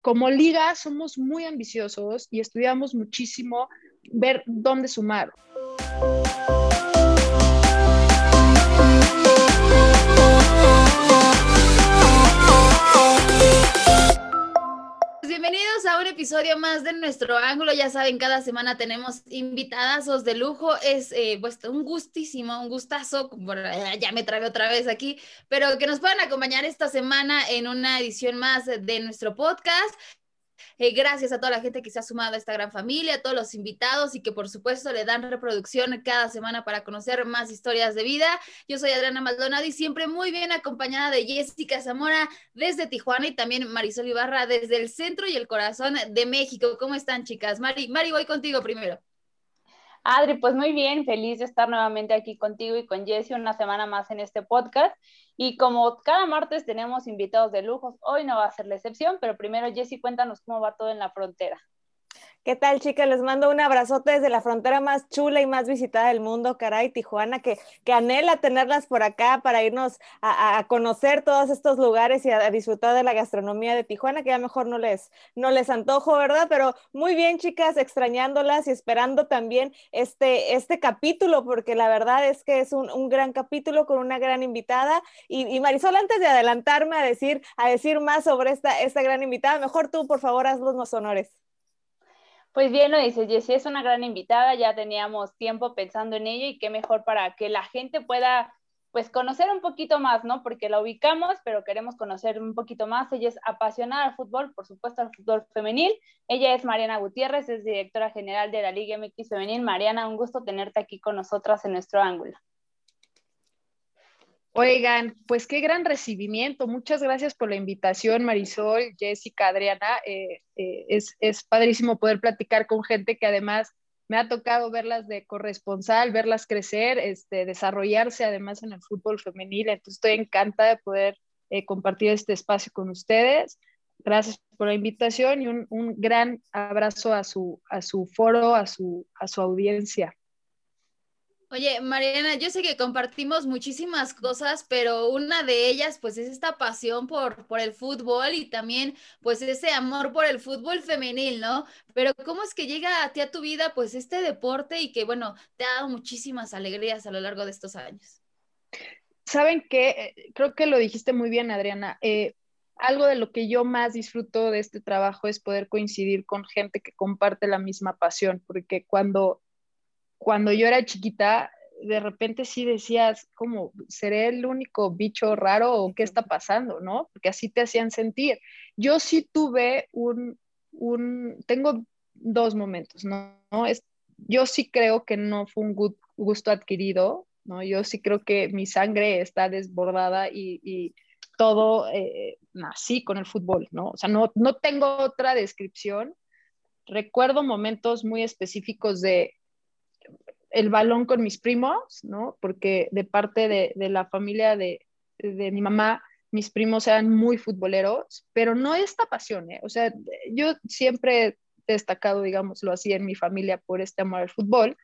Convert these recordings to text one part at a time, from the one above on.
como liga somos muy ambiciosos y estudiamos muchísimo ver dónde sumar. A un episodio más de nuestro ángulo. Ya saben, cada semana tenemos invitadazos de lujo. Es eh, pues, un gustísimo, un gustazo. ya me trabé otra vez aquí, pero que nos puedan acompañar esta semana en una edición más de nuestro podcast. Eh, gracias a toda la gente que se ha sumado a esta gran familia, a todos los invitados y que por supuesto le dan reproducción cada semana para conocer más historias de vida. Yo soy Adriana Maldonado y siempre muy bien acompañada de Jessica Zamora desde Tijuana y también Marisol Ibarra desde el centro y el corazón de México. ¿Cómo están, chicas? Mari, Mari, voy contigo primero. Adri, pues muy bien, feliz de estar nuevamente aquí contigo y con Jessie una semana más en este podcast. Y como cada martes tenemos invitados de lujos, hoy no va a ser la excepción, pero primero Jessie, cuéntanos cómo va todo en la frontera. ¿Qué tal, chicas? Les mando un abrazote desde la frontera más chula y más visitada del mundo, caray, Tijuana, que, que anhela tenerlas por acá para irnos a, conocer todos estos lugares y a, disfrutar de la gastronomía de Tijuana, que ya mejor no les, no les antojo, ¿verdad? Pero muy bien, chicas, extrañándolas y esperando también este, este capítulo, porque la verdad es que es un, un gran capítulo con una gran invitada. Y, Marisol, antes de adelantarme a decir, a decir más sobre esta, esta gran invitada, mejor tú, por favor, haz los honores. Pues bien, lo dices, Jessie, es una gran invitada, ya teníamos tiempo pensando en ella y qué mejor para que la gente pueda pues conocer un poquito más, ¿no? Porque la ubicamos, pero queremos conocer un poquito más. Ella es apasionada al fútbol, por supuesto al fútbol femenil. Ella es Mariana Gutiérrez, es directora general de la Liga MX Femenil. Mariana, un gusto tenerte aquí con nosotras en nuestro ángulo. Oigan, pues qué gran recibimiento. Muchas gracias por la invitación, Marisol, Jessica, Adriana. Eh, eh, es, es, padrísimo poder platicar con gente que además me ha tocado verlas de corresponsal, verlas crecer, este, desarrollarse además en el fútbol femenil. Entonces estoy encantada de poder eh, compartir este espacio con ustedes. Gracias por la invitación y un, un gran abrazo a su, a su foro, a su, a su audiencia. Oye, Mariana, yo sé que compartimos muchísimas cosas, pero una de ellas pues es esta pasión por, por el fútbol y también pues ese amor por el fútbol femenil, ¿no? Pero ¿cómo es que llega a ti a tu vida pues este deporte y que bueno, te ha dado muchísimas alegrías a lo largo de estos años? Saben que creo que lo dijiste muy bien, Adriana. Eh, algo de lo que yo más disfruto de este trabajo es poder coincidir con gente que comparte la misma pasión, porque cuando cuando yo era chiquita, de repente sí decías, como, ¿seré el único bicho raro o qué está pasando? ¿No? Porque así te hacían sentir. Yo sí tuve un, un tengo dos momentos, ¿no? Es, yo sí creo que no fue un gusto adquirido, ¿no? Yo sí creo que mi sangre está desbordada y, y todo eh, nací con el fútbol, ¿no? O sea, no, no tengo otra descripción. Recuerdo momentos muy específicos de el balón con mis primos, ¿no? Porque de parte de, la familia de, mi mamá, mis primos eran muy futboleros, pero no esta pasión, ¿eh? O sea, yo siempre he destacado, digámoslo así, en mi familia por este amor al fútbol.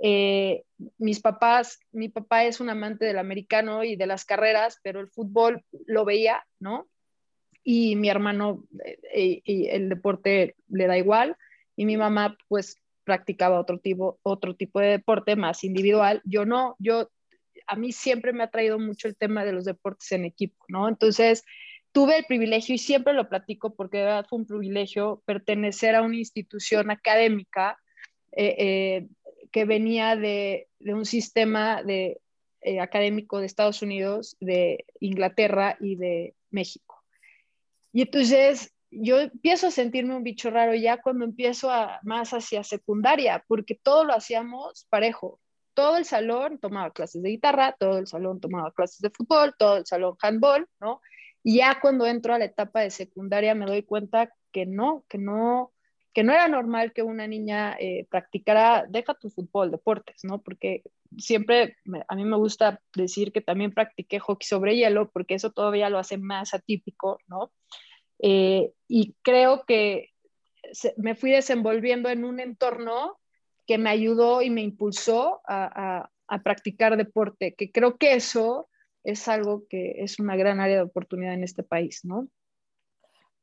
Eh, mis papás, mi papá es un amante del americano y de las carreras, pero el fútbol lo veía, ¿no? Y mi hermano, eh, y el deporte le da igual. Y mi mamá, pues, practicaba otro tipo, otro tipo de deporte más individual. Yo no, yo, a mí siempre me ha traído mucho el tema de los deportes en equipo, ¿no? Entonces, tuve el privilegio y siempre lo platico porque de verdad fue un privilegio pertenecer a una institución académica eh, eh, que venía de, de, un sistema de, eh, académico de Estados Unidos, de Inglaterra y de México. Y entonces yo empiezo a sentirme un bicho raro ya cuando empiezo a, más hacia secundaria, porque todo lo hacíamos parejo. Todo el salón tomaba clases de guitarra, todo el salón tomaba clases de fútbol, todo el salón handball, ¿no? Y ya cuando entro a la etapa de secundaria me doy cuenta que no, que no, que no era normal que una niña eh, practicara, deja tu fútbol, deportes, ¿no? Porque siempre a mí me gusta decir que también practiqué hockey sobre hielo, porque eso todavía lo hace más atípico, ¿no? Eh, y creo que me fui desenvolviendo en un entorno que me ayudó y me impulsó a, practicar deporte, que creo que eso es algo que es una gran área de oportunidad en este país, ¿no?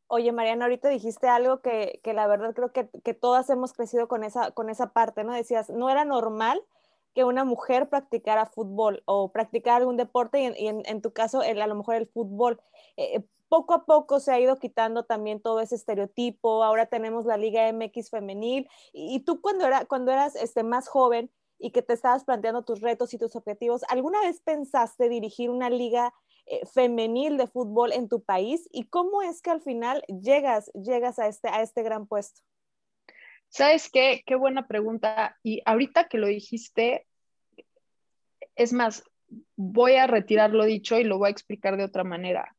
Oye, Mariana, ahorita dijiste algo que, que la verdad creo que, que, todas hemos crecido con esa, con esa parte, ¿no? Decías, no era normal que una mujer practicara fútbol o practicara algún deporte y en, en, tu caso el, a lo mejor el fútbol. Eh, poco a poco se ha ido quitando también todo ese estereotipo, ahora tenemos la Liga MX femenil y, tú cuando, era, cuando eras este, más joven y que te estabas planteando tus retos y tus objetivos, ¿alguna vez pensaste dirigir una liga eh, femenil de fútbol en tu país y cómo es que al final llegas, llegas a, este, a este gran puesto? ¿Sabes qué? Qué buena pregunta. Y ahorita que lo dijiste, es más, voy a retirar lo dicho y lo voy a explicar de otra manera.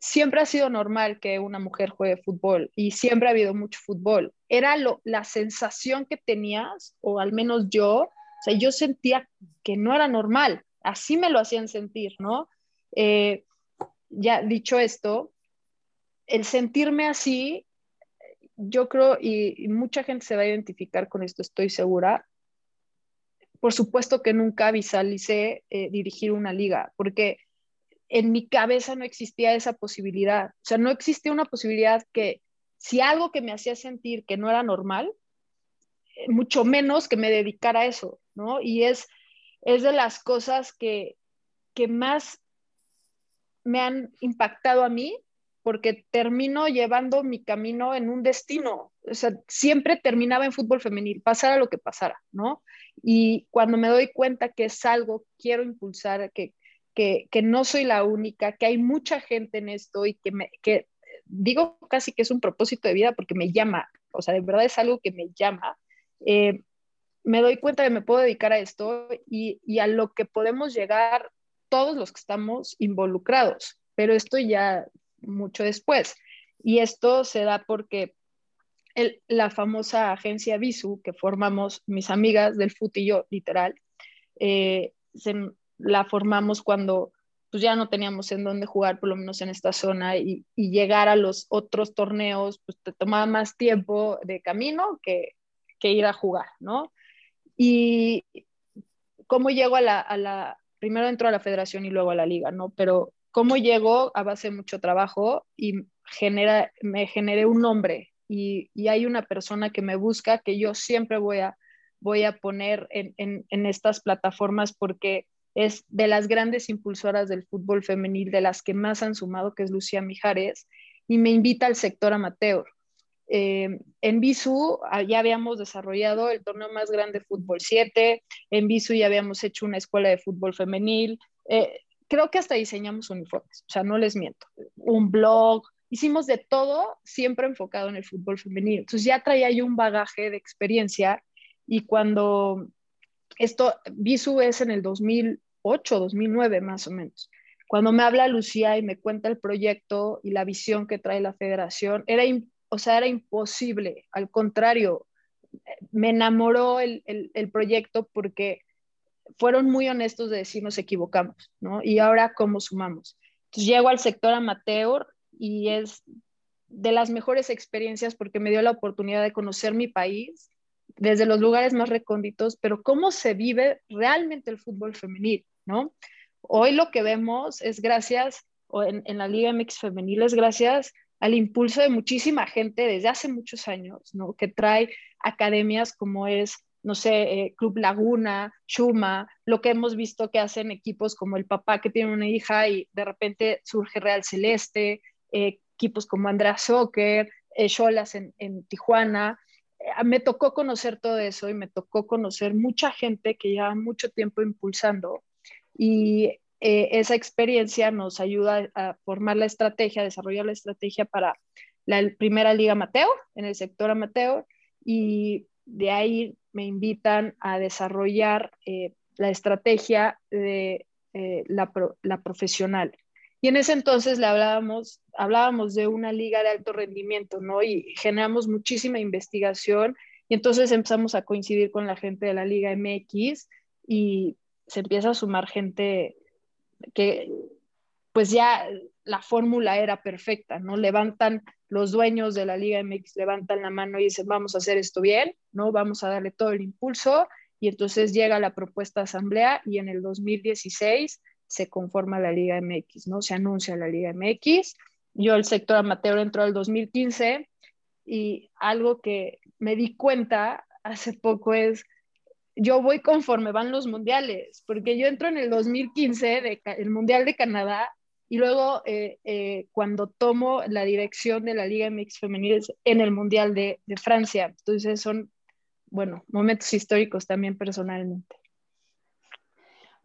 Siempre ha sido normal que una mujer juegue fútbol y siempre ha habido mucho fútbol. Era lo, la sensación que tenías, o al menos yo, o sea, yo sentía que no era normal. Así me lo hacían sentir, ¿no? Eh, ya dicho esto, el sentirme así, yo creo, y, mucha gente se va a identificar con esto, estoy segura. Por supuesto que nunca visualicé eh, dirigir una liga, porque en mi cabeza no existía esa posibilidad. O sea, no existía una posibilidad que si algo que me hacía sentir que no era normal, eh, mucho menos que me dedicara a eso, ¿no? Y es, es de las cosas que, que más me han impactado a mí porque termino llevando mi camino en un destino. O sea, siempre terminaba en fútbol femenil, pasara lo que pasara, ¿no? Y cuando me doy cuenta que es algo quiero impulsar, que, que, no soy la única, que hay mucha gente en esto y que, me, que digo casi que es un propósito de vida porque me llama, o sea, de verdad es algo que me llama. Eh, me doy cuenta que me puedo dedicar a esto y, y a lo que podemos llegar todos los que estamos involucrados, pero esto ya mucho después. Y esto se da porque el, la famosa agencia Visu, que formamos mis amigas del FUT y yo, literal, eh, la formamos cuando pues ya no teníamos en dónde jugar, por lo menos en esta zona, y, y, llegar a los otros torneos, pues te tomaba más tiempo de camino que, que ir a jugar, ¿no? Y cómo llego a la, a la, primero entró a la federación y luego a la liga, ¿no? Pero cómo llegó a base de mucho trabajo y genera, me generé un nombre y, y, hay una persona que me busca que yo siempre voy a, voy a poner en, en, en estas plataformas porque es de las grandes impulsoras del fútbol femenil, de las que más han sumado, que es Lucía Mijares, y me invita al sector amateur. Eh, en Bisu ah, ya habíamos desarrollado el torneo más grande de fútbol 7, en Bisu ya habíamos hecho una escuela de fútbol femenil, eh, creo que hasta diseñamos uniformes, o sea, no les miento, un blog, hicimos de todo siempre enfocado en el fútbol femenil. Entonces ya traía yo un bagaje de experiencia y cuando esto, Bisu es en el 2008, 2009 más o menos. Cuando me habla Lucía y me cuenta el proyecto y la visión que trae la federación, era o sea, era imposible, al contrario, me enamoró el, el, el, proyecto porque fueron muy honestos de decir nos equivocamos, ¿no? Y ahora, ¿cómo sumamos? Entonces, llego al sector amateur y es de las mejores experiencias porque me dio la oportunidad de conocer mi país desde los lugares más recónditos, pero cómo se vive realmente el fútbol femenil, ¿no? Hoy lo que vemos es gracias, o en, la Liga MX femenil es gracias al impulso de muchísima gente desde hace muchos años, ¿no? Que trae academias como es, no sé, eh, Club Laguna, Shuma, lo que hemos visto que hacen equipos como el papá que tiene una hija y de repente surge Real Celeste, eh, equipos como Andrea Soccer, eh, Cholas en, Tijuana. Eh, me tocó conocer todo eso y me tocó conocer mucha gente que lleva mucho tiempo impulsando. Y eh, esa experiencia nos ayuda a formar la estrategia, a desarrollar la estrategia para la primera liga amateur, en el sector amateur, y de ahí me invitan a desarrollar eh, la estrategia de la, profesional. Y en ese entonces le hablábamos, hablábamos de una liga de alto rendimiento, ¿no? Y generamos muchísima investigación y entonces empezamos a coincidir con la gente de la Liga MX y se empieza a sumar gente que pues ya la fórmula era perfecta, ¿no? Levantan los dueños de la Liga MX, levantan la mano y dicen, vamos a hacer esto bien, ¿no? Vamos a darle todo el impulso y entonces llega la propuesta de asamblea y en el 2016 se conforma la Liga MX, ¿no? Se anuncia la Liga MX yo el sector amateur entró al 2015 y algo que me di cuenta hace poco es, yo voy conforme van los mundiales, porque yo entro en el 2015, de, el Mundial de Canadá, y luego eh, eh, cuando tomo la dirección de la Liga MX Femenil en el Mundial de, de Francia. Entonces son, bueno, momentos históricos también personalmente.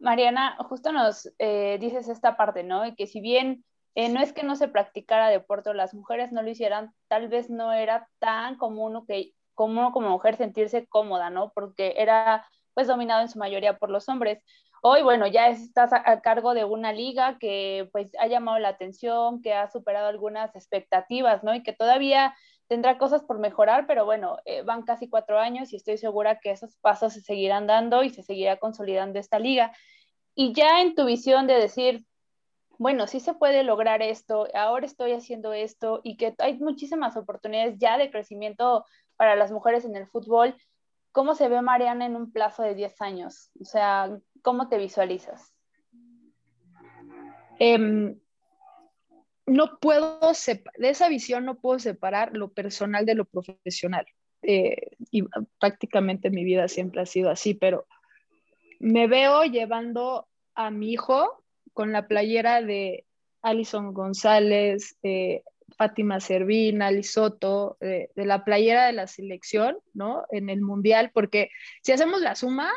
Mariana, justo nos eh, dices esta parte, ¿no? Y que si bien eh, no es que no se practicara deporte las mujeres no lo hicieran, tal vez no era tan común que como mujer sentirse cómoda, ¿no? Porque era pues dominado en su mayoría por los hombres. Hoy, bueno, ya estás a, cargo de una liga que pues ha llamado la atención, que ha superado algunas expectativas, ¿no? Y que todavía tendrá cosas por mejorar, pero bueno, eh, van casi cuatro años y estoy segura que esos pasos se seguirán dando y se seguirá consolidando esta liga. Y ya en tu visión de decir, bueno, sí se puede lograr esto, ahora estoy haciendo esto y que hay muchísimas oportunidades ya de crecimiento para las mujeres en el fútbol. ¿Cómo se ve Mariana en un plazo de 10 años? O sea, ¿cómo te visualizas? Em, no puedo, de esa visión no puedo separar lo personal de lo profesional. Eh, y prácticamente mi vida siempre ha sido así, pero me veo llevando a mi hijo con la playera de Alison González, Fátima Servina, Lisoto, de la playera de la selección, ¿no? En el mundial, porque si hacemos la suma,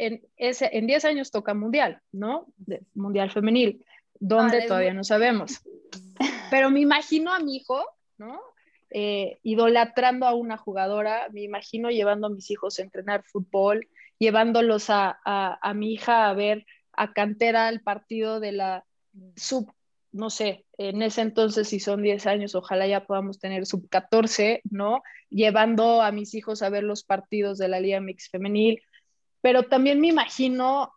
en, ese, en 10 años toca mundial, ¿no? mundial femenil, donde todavía no sabemos. Pero me imagino a mi hijo, ¿no? Eh, idolatrando a una jugadora, me imagino llevando a mis hijos a entrenar fútbol, llevándolos a, a mi hija a ver a cantera el partido de la sub, no sé, en ese entonces si son 10 años, ojalá ya podamos tener sub 14, ¿no? Llevando a mis hijos a ver los partidos de la Liga Mix Femenil, pero también me imagino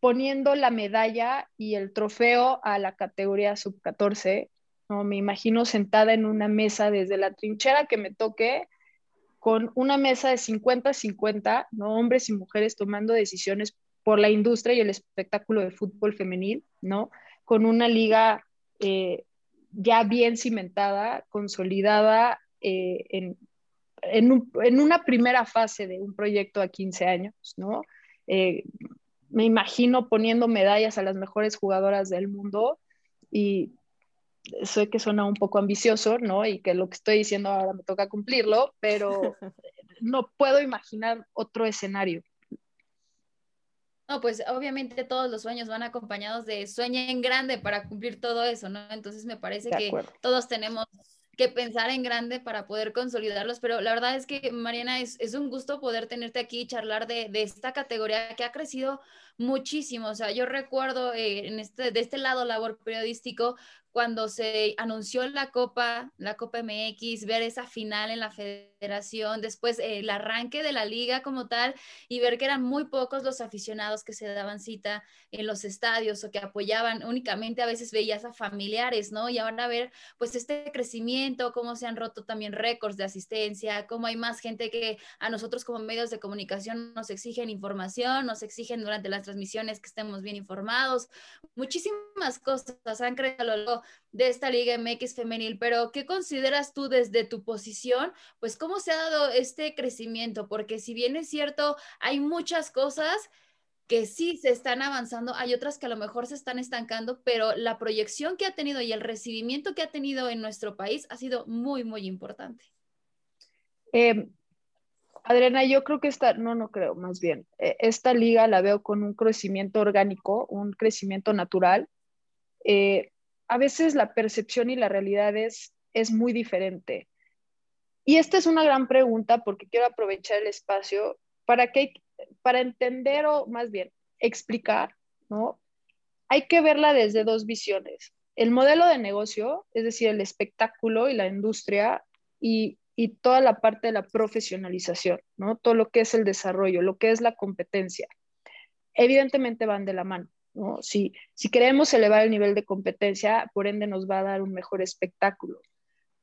poniendo la medalla y el trofeo a la categoría sub 14, ¿no? Me imagino sentada en una mesa desde la trinchera que me toque con una mesa de 50-50, ¿no? Hombres y mujeres tomando decisiones por la industria y el espectáculo de fútbol femenil, ¿no? Con una liga eh, ya bien cimentada, consolidada eh, en, en, una primera fase de un proyecto a 15 años, ¿no? Eh, me imagino poniendo medallas a las mejores jugadoras del mundo y sé que suena un poco ambicioso, ¿no? Y que lo que estoy diciendo ahora me toca cumplirlo, pero no puedo imaginar otro escenario. No, pues obviamente todos los sueños van acompañados de sueña en grande para cumplir todo eso, ¿no? Entonces me parece que todos tenemos que pensar en grande para poder consolidarlos, pero la verdad es que, Mariana, es, es un gusto poder tenerte aquí y charlar de, de, esta categoría que ha crecido muchísimo. O sea, yo recuerdo eh, en este, de este lado labor periodístico, cuando se anunció la Copa, la Copa MX, ver esa final en la federación, después el arranque de la liga como tal y ver que eran muy pocos los aficionados que se daban cita en los estadios o que apoyaban, únicamente a veces veías a familiares, ¿no? Y ahora ver pues este crecimiento, cómo se han roto también récords de asistencia, cómo hay más gente que a nosotros como medios de comunicación nos exigen información, nos exigen durante las transmisiones que estemos bien informados, muchísimas cosas han crecido a de esta Liga MX femenil, pero ¿qué consideras tú desde tu posición? Pues cómo se ha dado este crecimiento, porque si bien es cierto, hay muchas cosas que sí se están avanzando, hay otras que a lo mejor se están estancando, pero la proyección que ha tenido y el recibimiento que ha tenido en nuestro país ha sido muy, muy importante. Eh, Adriana, yo creo que esta, no, no creo, más bien, eh, esta liga la veo con un crecimiento orgánico, un crecimiento natural. Eh, a veces la percepción y la realidad es, es muy diferente. Y esta es una gran pregunta porque quiero aprovechar el espacio para, que, para entender o más bien explicar, ¿no? Hay que verla desde dos visiones. El modelo de negocio, es decir, el espectáculo y la industria, y, y toda la parte de la profesionalización, ¿no? Todo lo que es el desarrollo, lo que es la competencia. Evidentemente van de la mano. Si, si queremos elevar el nivel de competencia, por ende nos va a dar un mejor espectáculo.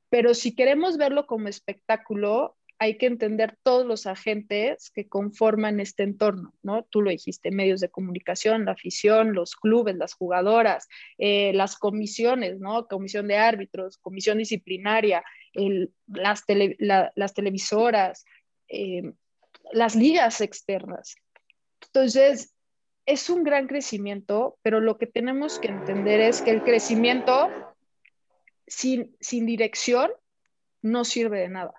Pero si queremos verlo como espectáculo, hay que entender todos los agentes que conforman este entorno, ¿no? Tú lo dijiste, medios de comunicación, la afición, los clubes, las jugadoras, eh, las comisiones, ¿no? Comisión de árbitros, comisión disciplinaria, las, las, televisoras, eh, las ligas externas. Entonces, es un gran crecimiento, pero lo que tenemos que entender es que el crecimiento sin, sin dirección no sirve de nada.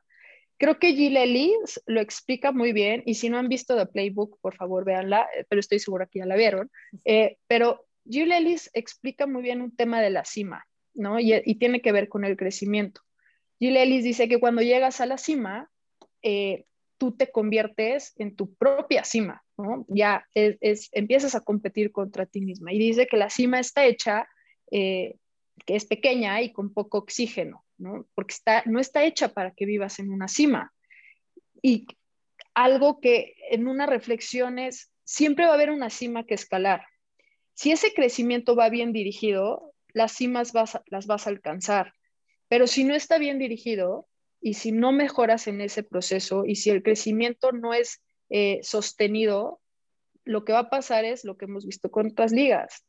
Creo que Jill Ellis lo explica muy bien y si no han visto The Playbook, por favor véanla, eh, pero estoy segura que ya la vieron. Eh, pero Jill Ellis explica muy bien un tema de la cima, ¿no? Y, tiene que ver con el crecimiento. Jill Ellis dice que cuando llegas a la cima, eh, tú te conviertes en tu propia cima, ¿no? Ya es, empiezas a competir contra ti misma. Y dice que la cima está hecha, que es pequeña y con poco oxígeno. Porque está, no está hecha para que vivas en una cima. Y algo que en una reflexión es, siempre va a haber una cima que escalar. Si ese crecimiento va bien dirigido, las cimas las vas a alcanzar. Pero si no está bien dirigido y si no mejoras en ese proceso y si el crecimiento no es eh, sostenido, lo que va a pasar es lo que hemos visto con otras ligas,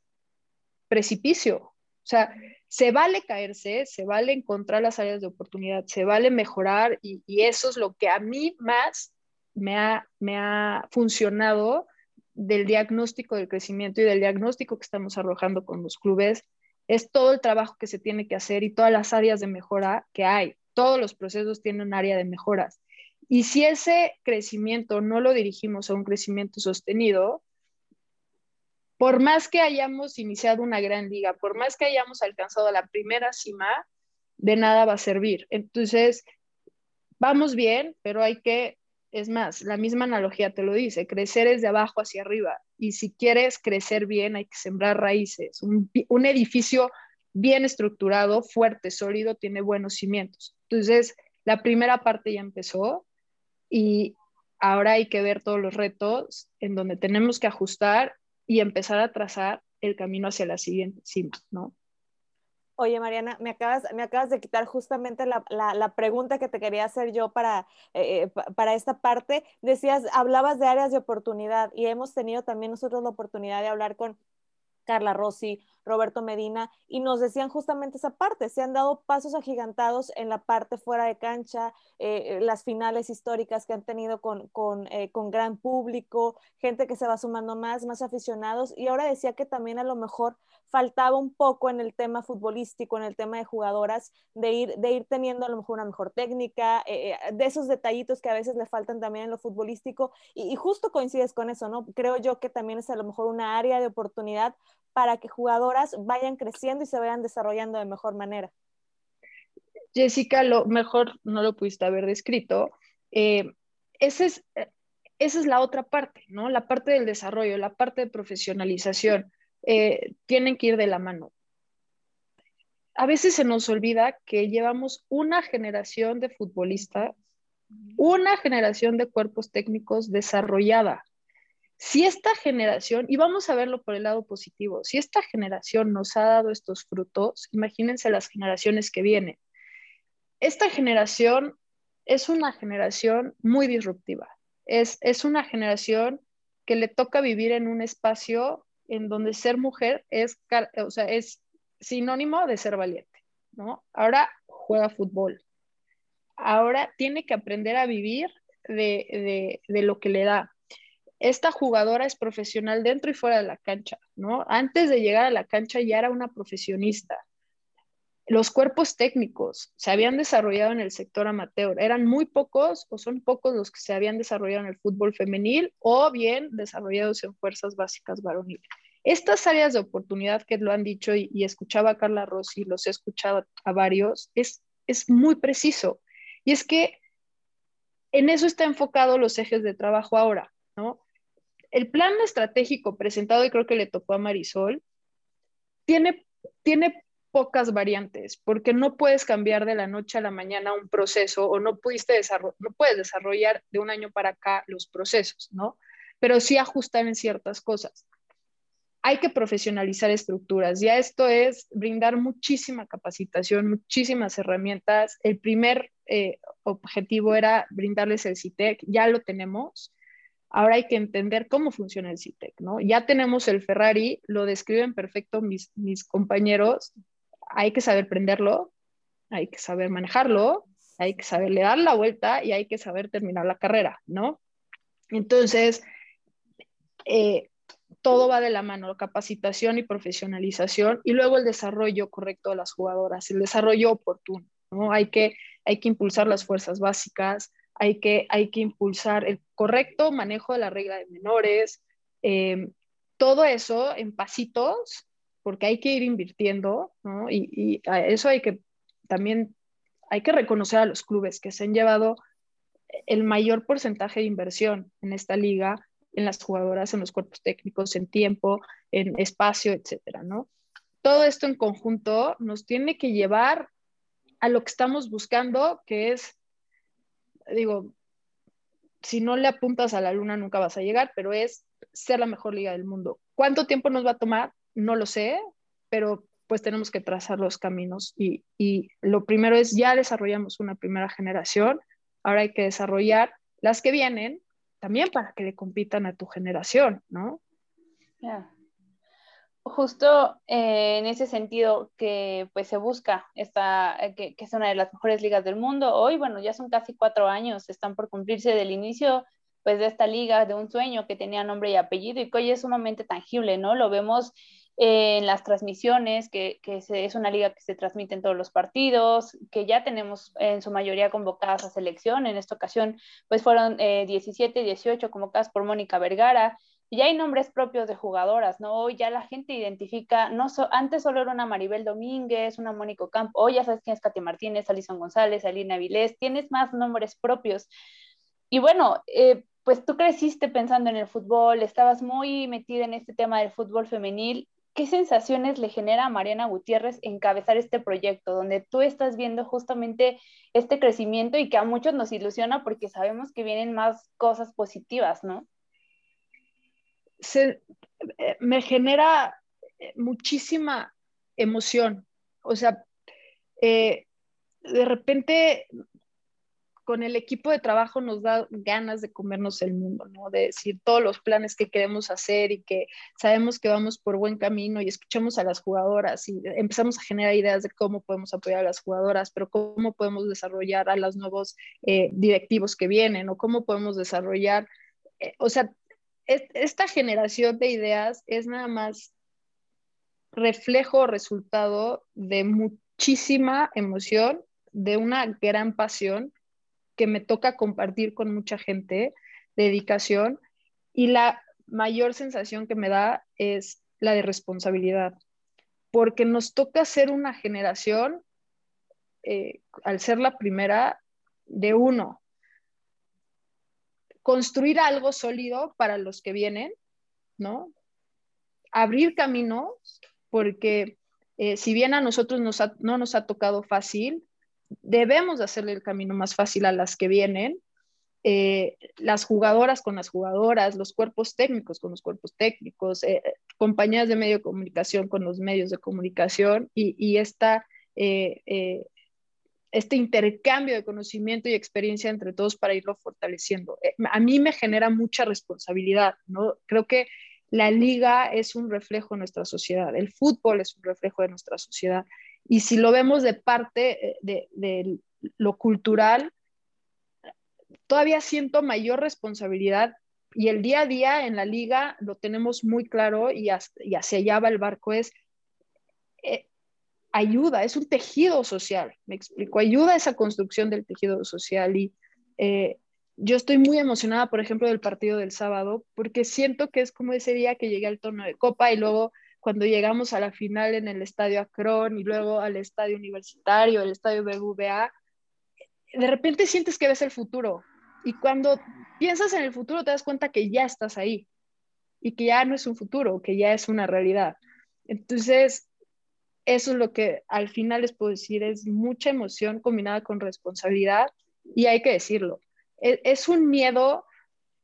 precipicio. O sea, se vale caerse, se vale encontrar las áreas de oportunidad, se vale mejorar y, eso es lo que a mí más me ha, me ha funcionado del diagnóstico del crecimiento y del diagnóstico que estamos arrojando con los clubes, es todo el trabajo que se tiene que hacer y todas las áreas de mejora que hay. Todos los procesos tienen un área de mejoras. Y si ese crecimiento no lo dirigimos a un crecimiento sostenido, por más que hayamos iniciado una gran liga, por más que hayamos alcanzado la primera cima, de nada va a servir. Entonces, vamos bien, pero hay que, es más, la misma analogía te lo dice, crecer es de abajo hacia arriba. Y si quieres crecer bien, hay que sembrar raíces. Un, edificio bien estructurado, fuerte, sólido, tiene buenos cimientos. Entonces, la primera parte ya empezó y ahora hay que ver todos los retos en donde tenemos que ajustar y empezar a trazar el camino hacia la siguiente cima, ¿no? Oye, Mariana, me acabas, me acabas de quitar justamente la, la, pregunta que te quería hacer yo para, eh, eh, para esta parte. Decías, hablabas de áreas de oportunidad y hemos tenido también nosotros la oportunidad de hablar con Carla Rossi, Roberto Medina, y nos decían justamente esa parte, se han dado pasos agigantados en la parte fuera de cancha, eh, eh, las finales históricas que han tenido con, con, eh, con, gran público, gente que se va sumando más, más aficionados, y ahora decía que también a lo mejor faltaba un poco en el tema futbolístico, en el tema de jugadoras, de ir, de ir teniendo a lo mejor una mejor técnica, de esos detallitos que a veces le faltan también en lo futbolístico, y, y justo coincides con eso, ¿no? Creo yo que también es a lo mejor una área de oportunidad para que vayan creciendo y se vayan desarrollando de mejor manera. Jessica, lo mejor no lo pudiste haber descrito. Eh, esa es la otra parte, ¿no? La parte del desarrollo, la parte de profesionalización. Eh, tienen que ir de la mano. A veces se nos olvida que llevamos una generación de futbolistas, una generación de cuerpos técnicos desarrollada. Si esta generación, y vamos a verlo por el lado positivo, si esta generación nos ha dado estos frutos, imagínense las generaciones que vienen. Esta generación es una generación muy disruptiva. Es, es una generación que le toca vivir en un espacio en donde ser mujer es, o sea, es sinónimo de ser valiente, ¿no? Ahora juega fútbol. Ahora tiene que aprender a vivir de, de, de lo que le da esta jugadora es profesional dentro y fuera de la cancha, ¿no? Antes de llegar a la cancha ya era una profesionista. Los cuerpos técnicos se habían desarrollado en el sector amateur. Eran muy pocos o son pocos los que se habían desarrollado en el fútbol femenil o bien desarrollados en fuerzas básicas varoniles. Estas áreas de oportunidad que lo han dicho y, escuchaba a Carla Rossi, los he escuchado a varios, es, es muy preciso. Y es que en eso está enfocado los ejes de trabajo ahora, ¿no? El plan estratégico presentado, y creo que le tocó a Marisol, tiene, tiene pocas variantes, porque no puedes cambiar de la noche a la mañana un proceso o no, pudiste no puedes desarrollar de un año para acá los procesos, ¿no? Pero sí ajustar en ciertas cosas. Hay que profesionalizar estructuras. Ya esto es brindar muchísima capacitación, muchísimas herramientas. El primer, eh, objetivo era brindarles el CITEC, ya lo tenemos. Ahora hay que entender cómo funciona el CITEC, ¿no? Ya tenemos el Ferrari, lo describen perfecto mis, mis compañeros, hay que saber prenderlo, hay que saber manejarlo, hay que saberle dar la vuelta y hay que saber terminar la carrera, ¿no? Entonces, eh, todo va de la mano, capacitación y profesionalización y luego el desarrollo correcto de las jugadoras, el desarrollo oportuno, ¿no? Hay que, hay que impulsar las fuerzas básicas, hay que, hay que impulsar el correcto manejo de la regla de menores, eh, todo eso en pasitos, porque hay que ir invirtiendo, ¿no? Y, y a eso hay que también, hay que reconocer a los clubes que se han llevado el mayor porcentaje de inversión en esta liga en las jugadoras, en los cuerpos técnicos, en tiempo, en espacio, etcétera, ¿no? Todo esto en conjunto nos tiene que llevar a lo que estamos buscando, que es, digo, si no le apuntas a la luna nunca vas a llegar, pero es ser la mejor liga del mundo. ¿Cuánto tiempo nos va a tomar? No lo sé, pero pues tenemos que trazar los caminos y, y lo primero es ya desarrollamos una primera generación, ahora hay que desarrollar las que vienen también para que le compitan a tu generación, ¿no? Justo eh, en ese sentido que pues se busca esta, eh, que, es una de las mejores ligas del mundo. Hoy, bueno, ya son casi cuatro años, están por cumplirse del inicio pues de esta liga, de un sueño que tenía nombre y apellido y que hoy es sumamente tangible, ¿no? Lo vemos en las transmisiones, que, es una liga que se transmite en todos los partidos, que ya tenemos en su mayoría convocadas a selección. En esta ocasión, pues fueron 17, eh, 18 convocadas por Mónica Vergara. Y ya hay nombres propios de jugadoras, ¿no? Hoy ya la gente identifica, no antes solo era una Maribel Domínguez, una Mónica Camp, hoy ya sabes quién es Katy Martínez, Alison González, Alina Vilés, tienes más nombres propios. Y bueno, eh, pues tú creciste pensando en el fútbol, estabas muy metida en este tema del fútbol femenil ¿qué sensaciones le genera a Mariana Gutiérrez encabezar este proyecto, donde tú estás viendo justamente este crecimiento y que a muchos nos ilusiona porque sabemos que vienen más cosas positivas, ¿no? Se, eh, me genera eh, muchísima emoción. O sea, eh, de repente con el equipo de trabajo nos da ganas de comernos el mundo, ¿no? De decir todos los planes que queremos hacer y que sabemos que vamos por buen camino y escuchamos a las jugadoras y empezamos a generar ideas de cómo podemos apoyar a las jugadoras, pero cómo podemos desarrollar a los nuevos directivos que vienen o cómo podemos desarrollar, o sea, esta generación de ideas es nada más reflejo o resultado de muchísima emoción, de una gran pasión que me toca compartir con mucha gente, dedicación, y la mayor sensación que me da es la de responsabilidad, porque nos toca ser una generación, eh, al ser la primera, de uno, construir algo sólido para los que vienen, ¿no? Abrir caminos, porque eh, si bien a nosotros no nos ha tocado fácil, debemos de hacerle el camino más fácil a las que vienen, eh, las jugadoras con las jugadoras, los cuerpos técnicos con los cuerpos técnicos, eh, compañías de medio de comunicación con los medios de comunicación y, esta, este intercambio de conocimiento y experiencia entre todos para irlo fortaleciendo. a mí me genera mucha responsabilidad, ¿no? Creo que la liga es un reflejo de nuestra sociedad, el fútbol es un reflejo de nuestra sociedad y si lo vemos de parte eh, de, lo cultural, todavía siento mayor responsabilidad y el día a día en la liga lo tenemos muy claro y, hacia allá va el barco, es eh, ayuda, es un tejido social, me explico, ayuda a esa construcción del tejido social y eh, yo estoy muy emocionada, por ejemplo, del partido del sábado, porque siento que es como ese día que llegué al torneo de copa y luego cuando llegamos a la final en el estadio Akron y luego al estadio universitario, el estadio BBVA, de repente sientes que ves el futuro. Y cuando piensas en el futuro te das cuenta que ya estás ahí y que ya no es un futuro, que ya es una realidad. Entonces, eso es lo que al final les puedo decir, es mucha emoción combinada con responsabilidad y hay que decirlo. Es, es un miedo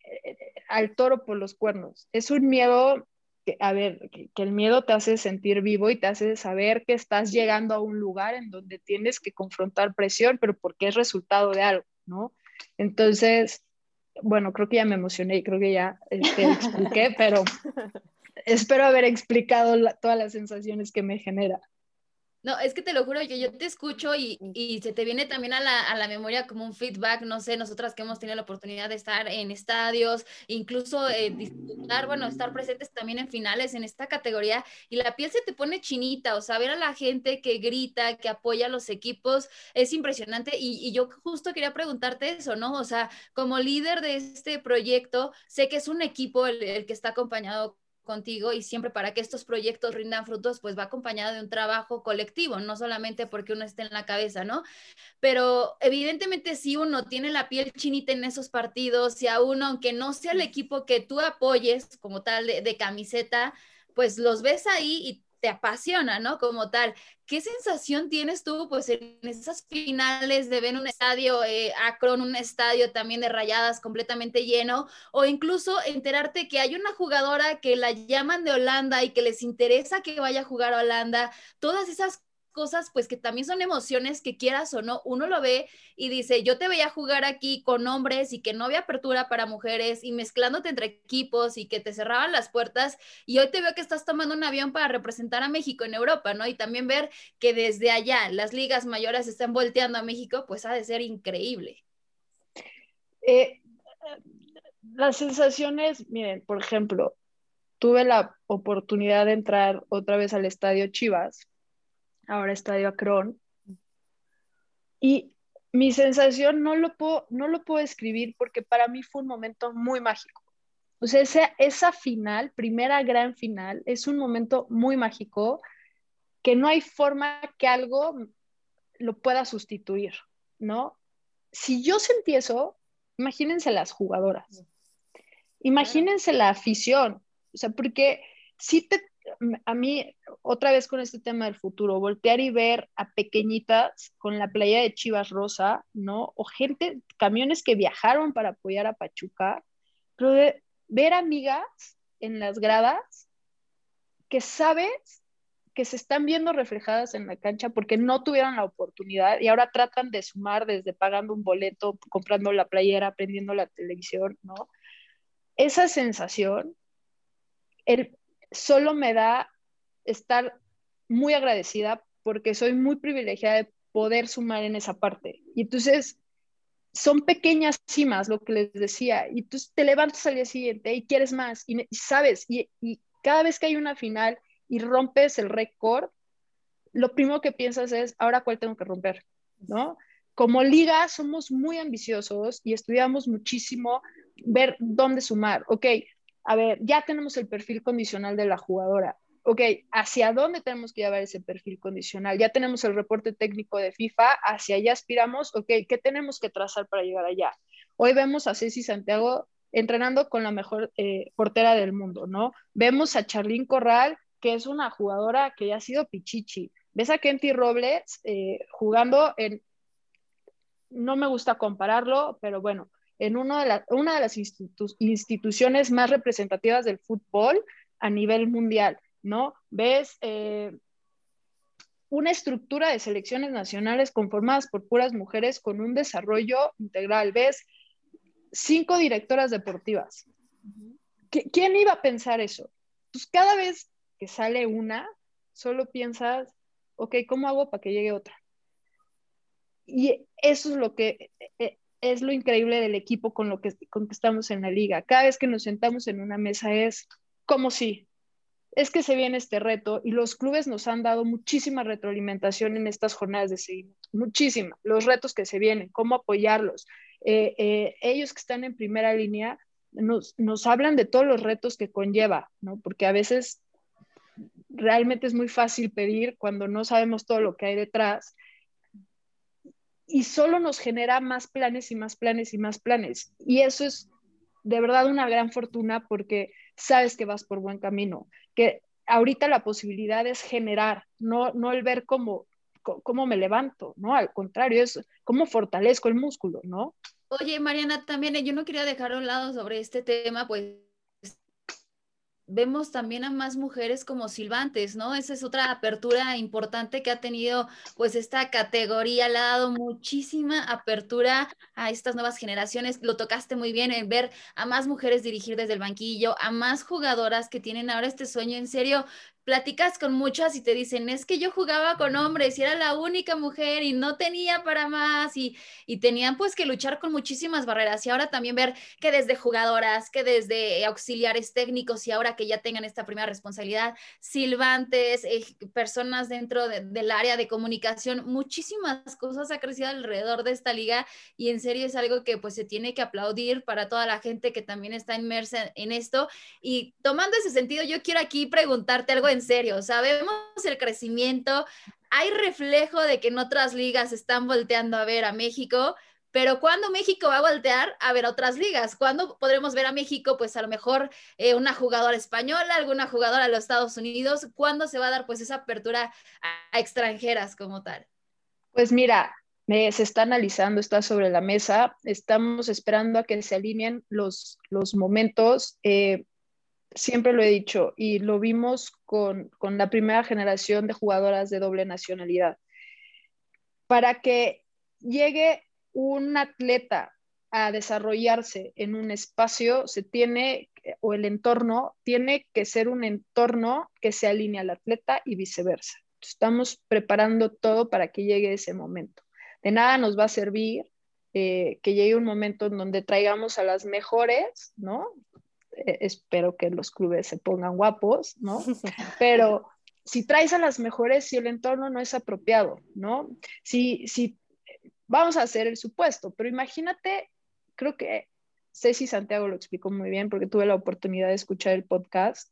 eh, al toro por los cuernos, es un miedo que, a ver, que, el miedo te hace sentir vivo y te hace saber que estás llegando a un lugar en donde tienes que confrontar presión, pero porque es resultado de algo, ¿no? Entonces, bueno, creo que ya me emocioné y creo que ya este, expliqué, pero espero haber explicado todas las sensaciones que me genera. No, es que te lo juro, yo, yo te escucho y, y se te viene también a la, a la, memoria como un feedback, no sé, nosotras que hemos tenido la oportunidad de estar en estadios, incluso eh, disfrutar, bueno, estar presentes también en finales en esta categoría y la piel se te pone chinita, o sea, ver a la gente que grita, que apoya a los equipos, es impresionante y, y yo justo quería preguntarte eso, ¿no? O sea, como líder de este proyecto, sé que es un equipo el, el que está acompañado contigo y siempre para que estos proyectos rindan frutos, pues va acompañado de un trabajo colectivo, no solamente porque uno esté en la cabeza, ¿no? Pero evidentemente si uno tiene la piel chinita en esos partidos, si a uno, aunque no sea el equipo que tú apoyes como tal de, de camiseta, pues los ves ahí y te apasiona, ¿no? Como tal. ¿Qué sensación tienes tú, pues, en esas finales de ver un estadio eh, un estadio también de rayadas completamente lleno, o incluso enterarte que hay una jugadora que la llaman de Holanda y que les interesa que vaya a jugar a Holanda, todas esas cosas, pues que también son emociones que quieras o no, uno lo ve y dice, yo te veía jugar aquí con hombres y que no había apertura para mujeres y mezclándote entre equipos y que te cerraban las puertas y hoy te veo que estás tomando un avión para representar a México en Europa, ¿no? Y también ver que desde allá las ligas mayores están volteando a México, pues ha de ser increíble. Eh, las sensaciones, miren, por ejemplo, tuve la oportunidad de entrar otra vez al estadio Chivas ahora Estadio Acron. Y mi sensación no lo puedo, no lo puedo escribir porque para mí fue un momento muy mágico. O sea, esa, esa final, primera gran final, es un momento muy mágico que no hay forma que algo lo pueda sustituir, ¿no? Si yo sentí eso, imagínense las jugadoras, imagínense la afición, o sea, porque si te, a mí, otra vez con este tema del futuro, voltear y ver a pequeñitas con la playa de Chivas Rosa, ¿no? O gente, camiones que viajaron para apoyar a Pachuca, pero de ver amigas en las gradas que sabes que se están viendo reflejadas en la cancha porque no tuvieron la oportunidad y ahora tratan de sumar desde pagando un boleto, comprando la playera, prendiendo la televisión, ¿no? Esa sensación, el, solo me da estar muy agradecida porque soy muy privilegiada de poder sumar en esa parte. Y entonces son pequeñas cimas, lo que les decía, y tú te levantas al día siguiente y quieres más, y, sabes, y, y, cada vez que hay una final y rompes el récord, lo primero que piensas es, ahora cuál tengo que romper, ¿no? Como liga somos muy ambiciosos y estudiamos muchísimo ver dónde sumar. Ok, a ver, ya tenemos el perfil condicional de la jugadora. Ok, ¿hacia dónde tenemos que llevar ese perfil condicional? Ya tenemos el reporte técnico de FIFA, hacia allá aspiramos. Ok, ¿qué tenemos que trazar para llegar allá? Hoy vemos a Ceci Santiago entrenando con la mejor eh, portera del mundo, ¿no? Vemos a Charlín Corral, que es una jugadora que ya ha sido pichichi. Ves a Kenty Robles eh, jugando en, no me gusta compararlo, pero bueno, en uno de una de las instituciones más representativas del fútbol a nivel mundial, ¿no? Ves eh, una estructura de selecciones nacionales conformadas por puras mujeres con un desarrollo integral, ves cinco directoras deportivas. ¿Quién iba a pensar eso? Pues cada vez que sale una, solo piensas, ok, ¿cómo hago para que llegue otra? Y eso es lo que eh, es lo increíble del equipo con lo que, con estamos en la liga. Cada vez que nos sentamos en una mesa es como si, es que se viene este reto y los clubes nos han dado muchísima retroalimentación en estas jornadas de seguimiento, muchísima, los retos que se vienen, cómo apoyarlos. Eh, eh, ellos que están en primera línea nos, nos hablan de todos los retos que conlleva, ¿no? Porque a veces realmente es muy fácil pedir cuando no sabemos todo lo que hay detrás y solo nos genera más planes y más planes y más planes. Y eso es de verdad una gran fortuna porque sabes que vas por buen camino, que ahorita la posibilidad es generar, no, no el ver cómo, cómo me levanto, ¿no? Al contrario, es cómo fortalezco el músculo, ¿no? Oye, Mariana, también yo no quería dejar a un lado sobre este tema, pues vemos también a más mujeres como silbantes, ¿no? Esa es otra apertura importante que ha tenido pues esta categoría, le ha dado muchísima apertura a estas nuevas generaciones. Lo tocaste muy bien en ver a más mujeres dirigir desde el banquillo, a más jugadoras que tienen ahora este sueño en serio platicas con muchas y te dicen, es que yo jugaba con hombres y era la única mujer y no tenía para más y, y tenían pues que luchar con muchísimas barreras. Y ahora también ver que desde jugadoras, que desde auxiliares técnicos y ahora que ya tengan esta primera responsabilidad, silbantes, eh, personas dentro del área de comunicación, muchísimas cosas ha crecido alrededor de esta liga y en serio es algo que pues se tiene que aplaudir para toda la gente que también está inmersa en esto. Y tomando ese sentido yo quiero aquí preguntarte algo en serio, sabemos el crecimiento, hay reflejo de que en otras ligas están volteando a ver a México, pero ¿cuándo México va a voltear a ver a otras ligas? ¿Cuándo podremos ver a México, pues a lo mejor eh, una jugadora española, alguna jugadora de los Estados Unidos? ¿Cuándo se va a dar pues esa apertura a, extranjeras como tal? Pues mira, se está analizando, está sobre la mesa, estamos esperando a que se alineen los, los momentos. Eh, siempre lo he dicho y lo vimos con, la primera generación de jugadoras de doble nacionalidad. Para que llegue un atleta a desarrollarse en un espacio, se tiene, o el entorno, tiene que ser un entorno que se alinee al atleta y viceversa. Estamos preparando todo para que llegue ese momento. De nada nos va a servir eh, que llegue un momento en donde traigamos a las mejores, ¿no? Eh, espero que los clubes se pongan guapos, ¿no? Pero si traes a las mejores, si el entorno no es apropiado, ¿no? Si, si vamos a hacer el supuesto, pero imagínate, creo que Ceci Santiago lo explicó muy bien porque tuve la oportunidad de escuchar el podcast,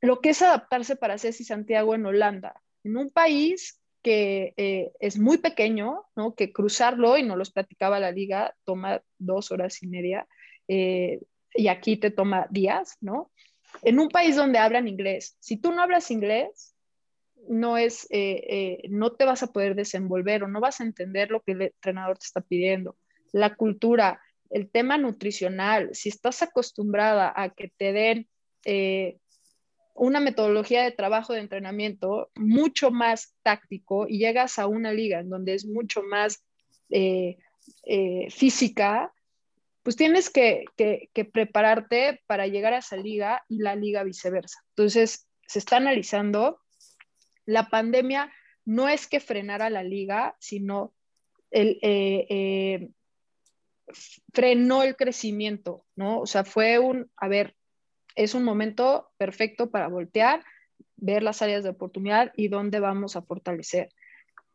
lo que es adaptarse para Ceci Santiago en Holanda, en un país que eh, es muy pequeño, ¿no? que cruzarlo, y no los platicaba la liga, toma dos horas y media, eh, y aquí te toma días, ¿no? En un país donde hablan inglés, si tú no hablas inglés, no es, eh, eh, no te vas a poder desenvolver o no vas a entender lo que el entrenador te está pidiendo. La cultura, el tema nutricional, si estás acostumbrada a que te den eh, una metodología de trabajo de entrenamiento mucho más táctico y llegas a una liga en donde es mucho más física, pues tienes que, prepararte para llegar a esa liga y la liga viceversa. Entonces, se está analizando. La pandemia no es que frenara la liga, sino el, eh, eh, frenó el crecimiento, ¿no? O sea, fue un, a ver, es un momento perfecto para voltear, ver las áreas de oportunidad y dónde vamos a fortalecer.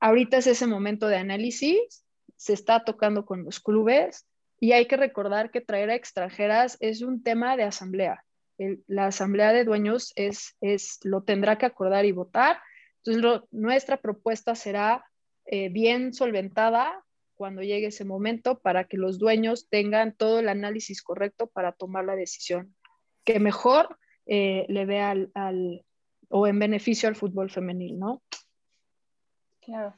Ahorita es ese momento de análisis, se está tocando con los clubes, y hay que recordar que traer a extranjeras es un tema de asamblea. la asamblea de dueños es, es, lo tendrá que acordar y votar. Entonces, nuestra propuesta será eh, bien solventada cuando llegue ese momento para que los dueños tengan todo el análisis correcto para tomar la decisión que mejor eh, le vea al, al, o en beneficio al fútbol femenil, ¿no? Claro.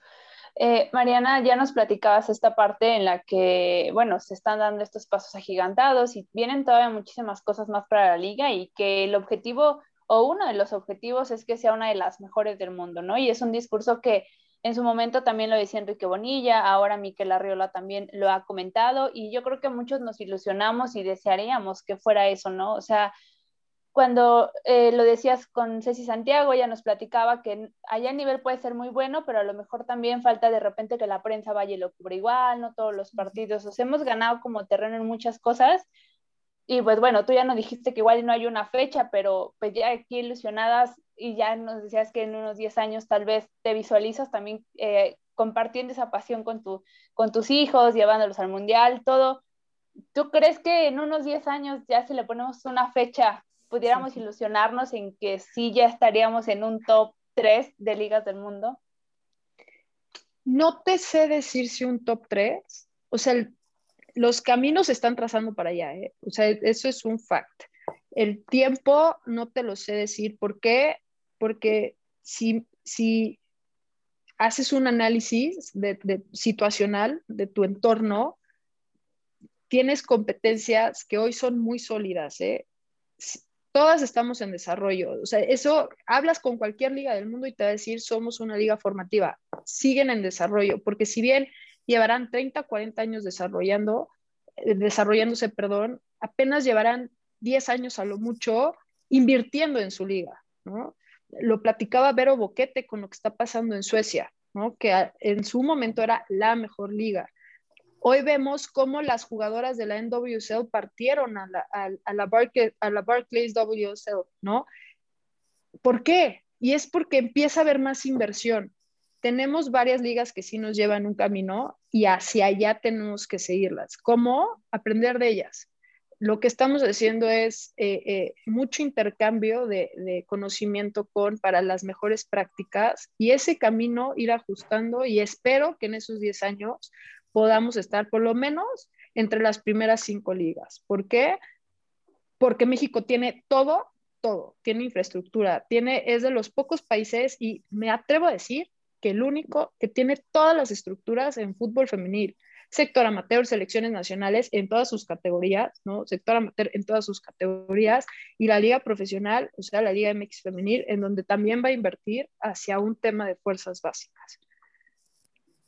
Eh, Mariana, ya nos platicabas esta parte en la que, bueno, se están dando estos pasos agigantados y vienen todavía muchísimas cosas más para la liga y que el objetivo o uno de los objetivos es que sea una de las mejores del mundo, ¿no? Y es un discurso que en su momento también lo decía Enrique Bonilla, ahora Miquel Arriola también lo ha comentado y yo creo que muchos nos ilusionamos y desearíamos que fuera eso, ¿no? O sea, cuando eh, lo decías con Ceci Santiago, ella nos platicaba que allá a nivel puede ser muy bueno, pero a lo mejor también falta de repente que la prensa vaya y lo cubra igual, no todos los partidos. Os hemos ganado como terreno en muchas cosas. Y pues bueno, tú ya nos dijiste que igual no hay una fecha, pero pues ya aquí ilusionadas y ya nos decías que en unos 10 años tal vez te visualizas también eh, compartiendo esa pasión con, tu, con tus hijos, llevándolos al mundial, todo. ¿Tú crees que en unos 10 años ya si le ponemos una fecha pudiéramos ilusionarnos en que sí ya estaríamos en un top 3 de ligas del mundo? No te sé decir si un top 3, o sea, los caminos se están trazando para allá, ¿eh? o sea, eso es un fact. El tiempo no te lo sé decir, ¿por qué? Porque si, si haces un análisis de, situacional de tu entorno, tienes competencias que hoy son muy sólidas. ¿eh? Todas estamos en desarrollo. O sea, eso hablas con cualquier liga del mundo y te va a decir, somos una liga formativa. Siguen en desarrollo, porque si bien llevarán 30, 40 años desarrollando, eh, desarrollándose, perdón, apenas llevarán 10 años a lo mucho invirtiendo en su liga. Lo platicaba Vero Boquete con lo que está pasando en Suecia, ¿no? Que en su momento era la mejor liga. Hoy vemos cómo las jugadoras de la NWSL partieron a la, a, la, a la Barclays WSL, ¿no? ¿Por qué? Y es porque empieza a haber más inversión. Tenemos varias ligas que sí nos llevan un camino y hacia allá tenemos que seguirlas. ¿Cómo? Aprender de ellas. Lo que estamos haciendo es eh, eh, mucho intercambio de, de conocimiento con para las mejores prácticas y ese camino ir ajustando y espero que en esos 10 años podamos estar por lo menos entre las primeras cinco ligas. ¿Por qué? Porque México tiene todo, todo, tiene infraestructura, tiene, es de los pocos países y me atrevo a decir que el único que tiene todas las estructuras en fútbol femenil, sector amateur, selecciones nacionales en todas sus categorías, ¿no? Sector amateur en todas sus categorías y la liga profesional, o sea, la liga MX femenil, en donde también va a invertir hacia un tema de fuerzas básicas.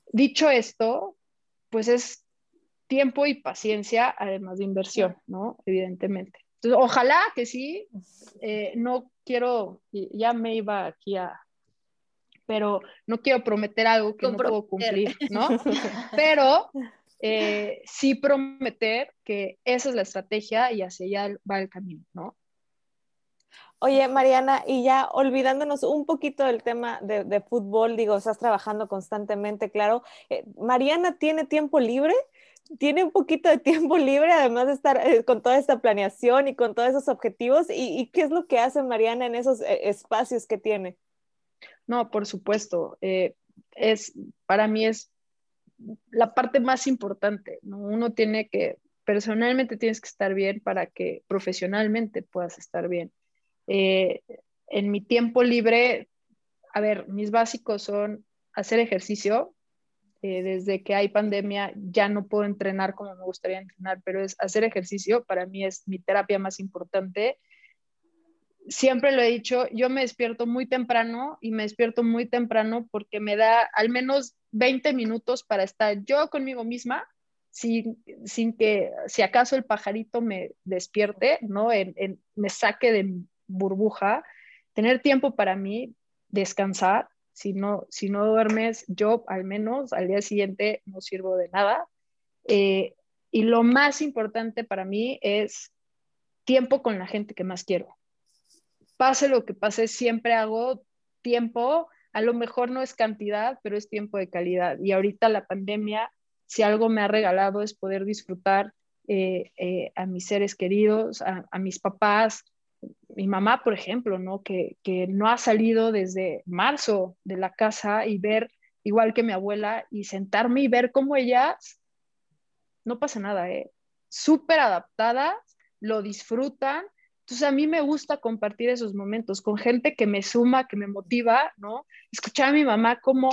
Dicho esto, pues es tiempo y paciencia, además de inversión, ¿no? Evidentemente. Entonces, ojalá que sí, eh, no quiero, ya me iba aquí a, pero no quiero prometer algo que no puedo cumplir, ¿no? pero eh, sí prometer que esa es la estrategia y hacia allá va el camino, ¿no? Oye, Mariana, y ya olvidándonos un poquito del tema de, fútbol, digo, estás trabajando constantemente, claro. Eh, Mariana tiene tiempo libre, tiene un poquito de tiempo libre, además de estar eh, con toda esta planeación y con todos esos objetivos. ¿Y, qué es lo que hace Mariana en esos eh, espacios que tiene? No, por supuesto. es, para mí es la parte más importante. ¿no? Uno tiene que, personalmente tienes que estar bien para que profesionalmente puedas estar bien. Eh, en mi tiempo libre, a ver, mis básicos son hacer ejercicio. Eh, desde que hay pandemia ya no puedo entrenar como me gustaría entrenar, pero es hacer ejercicio para mí es mi terapia más importante. Siempre lo he dicho, yo me despierto muy temprano y me despierto muy temprano porque me da al menos 20 minutos para estar yo conmigo misma sin, sin, que si acaso el pajarito me despierte, ¿no? me saque de, burbuja, tener tiempo para mí, descansar. Si no, si no duermes, yo al menos al día siguiente no sirvo de nada. Eh, y lo más importante para mí es tiempo con la gente que más quiero. Pase lo que pase, siempre hago tiempo. A lo mejor no es cantidad, pero es tiempo de calidad. Y ahorita la pandemia, si algo me ha regalado es poder disfrutar eh, eh, a mis seres queridos, a, a, mis papás, mi mamá, por ejemplo, ¿no? Que, no ha salido desde marzo de la casa y ver, igual que mi abuela, y sentarme y ver cómo ellas, no pasa nada, ¿eh? Súper adaptadas, lo disfrutan. Entonces a mí me gusta compartir esos momentos con gente que me suma, que me motiva, ¿no? Escuchar a mi mamá como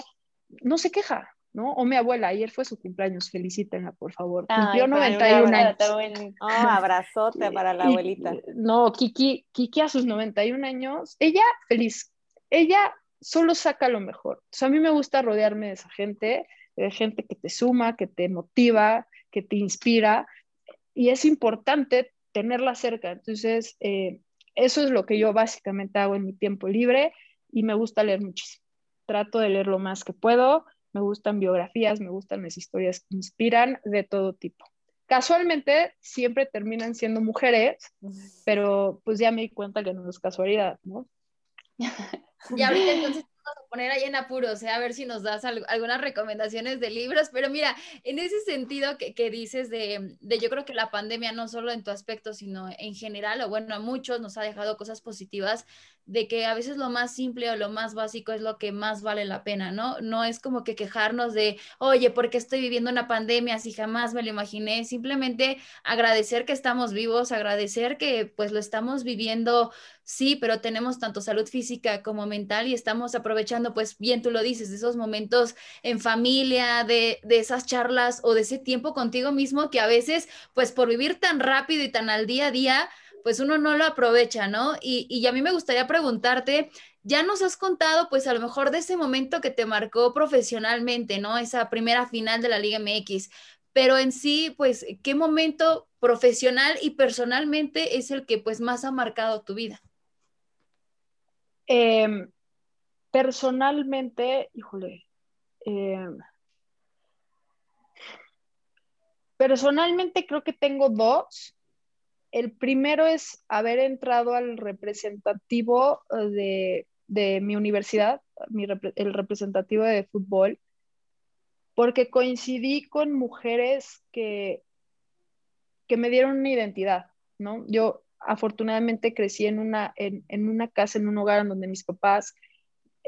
no se queja, ¿no? O mi abuela, ayer fue su cumpleaños, felicítenla, por favor. Cumplió 91 años. Oh, abrazote para la abuelita. no, Kiki, Kiki a sus 91 años, ella feliz, ella solo saca lo mejor. a mí me gusta rodearme de esa gente, de gente que te suma, que te motiva, que te inspira, y es importante tenerla cerca. Entonces, eh, eso es lo que yo básicamente hago en mi tiempo libre y me gusta leer muchísimo. Trato de leer lo más que puedo me gustan biografías, me gustan las historias que inspiran de todo tipo. Casualmente siempre terminan siendo mujeres, pero pues ya me di cuenta que no es casualidad, ¿no? Ya entonces vamos a poner ahí en apuros, ¿eh? a ver si nos das algunas recomendaciones de libros, pero mira, en ese sentido que, que dices de, de, yo creo que la pandemia no solo en tu aspecto, sino en general, o bueno, a muchos nos ha dejado cosas positivas, de que a veces lo más simple o lo más básico es lo que más vale la pena, ¿no? No es como que quejarnos de, oye, ¿por qué estoy viviendo una pandemia si jamás me lo imaginé? Simplemente agradecer que estamos vivos, agradecer que pues lo estamos viviendo, sí, pero tenemos tanto salud física como mental y estamos aprovechando, pues bien tú lo dices, de esos momentos en familia, de, de esas charlas o de ese tiempo contigo mismo que a veces, pues por vivir tan rápido y tan al día a día, pues uno no lo aprovecha, ¿no? Y, y a mí me gustaría preguntarte, ya nos has contado, pues a lo mejor de ese momento que te marcó profesionalmente, ¿no? Esa primera final de la Liga MX, pero en sí, pues, ¿qué momento profesional y personalmente es el que pues más ha marcado tu vida? Em, personalmente, híjole, em, personalmente creo que tengo dos. El primero es haber entrado al representativo eh, de, mi universidad, el representativo de fútbol, porque coincidí con mujeres que, que me dieron una identidad, ¿no? Yo afortunadamente crecí en una, en, una casa, en un hogar en donde mis papás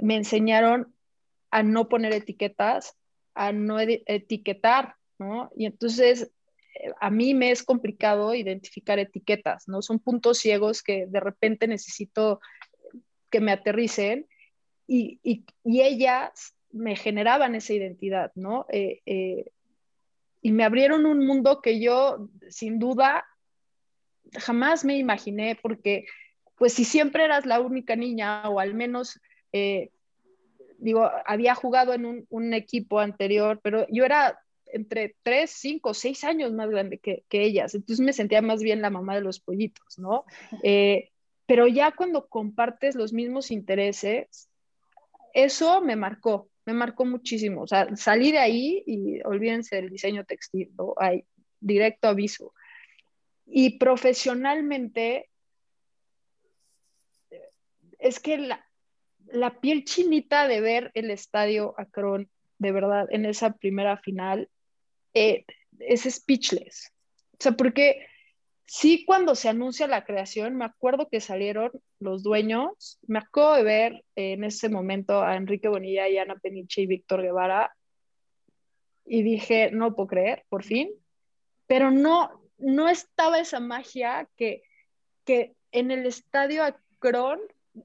me enseñaron a no poner etiquetas, a no etiquetar, ¿no? Y entonces eh, a mí me es complicado identificar etiquetas, ¿no? Son puntos ciegos que de repente necesito que me aterricen y, ellas me generaban esa identidad, ¿no? Eh, eh, y me abrieron un mundo que yo, sin duda, jamás me imaginé, porque pues si siempre eras la única niña o al menos, eh, digo, había jugado en un, equipo anterior, pero yo era entre 3, 5, 6 años más grande que, ellas, entonces me sentía más bien la mamá de los pollitos, ¿no? Eh, pero ya cuando compartes los mismos intereses, eso me marcó, me marcó muchísimo. O sea, salí de ahí y olvídense del diseño textil, ¿no? Hay directo aviso. Y profesionalmente, es que la, la piel chinita de ver el estadio Akron, de verdad, en esa primera final, eh, es speechless. O sea, porque sí cuando se anuncia la creación, me acuerdo que salieron los dueños, me acuerdo de ver en ese momento a Enrique Bonilla y Ana Peniche y Víctor Guevara, y dije, no puedo creer, por fin, pero no, no estaba esa magia que, que en el estadio Akron,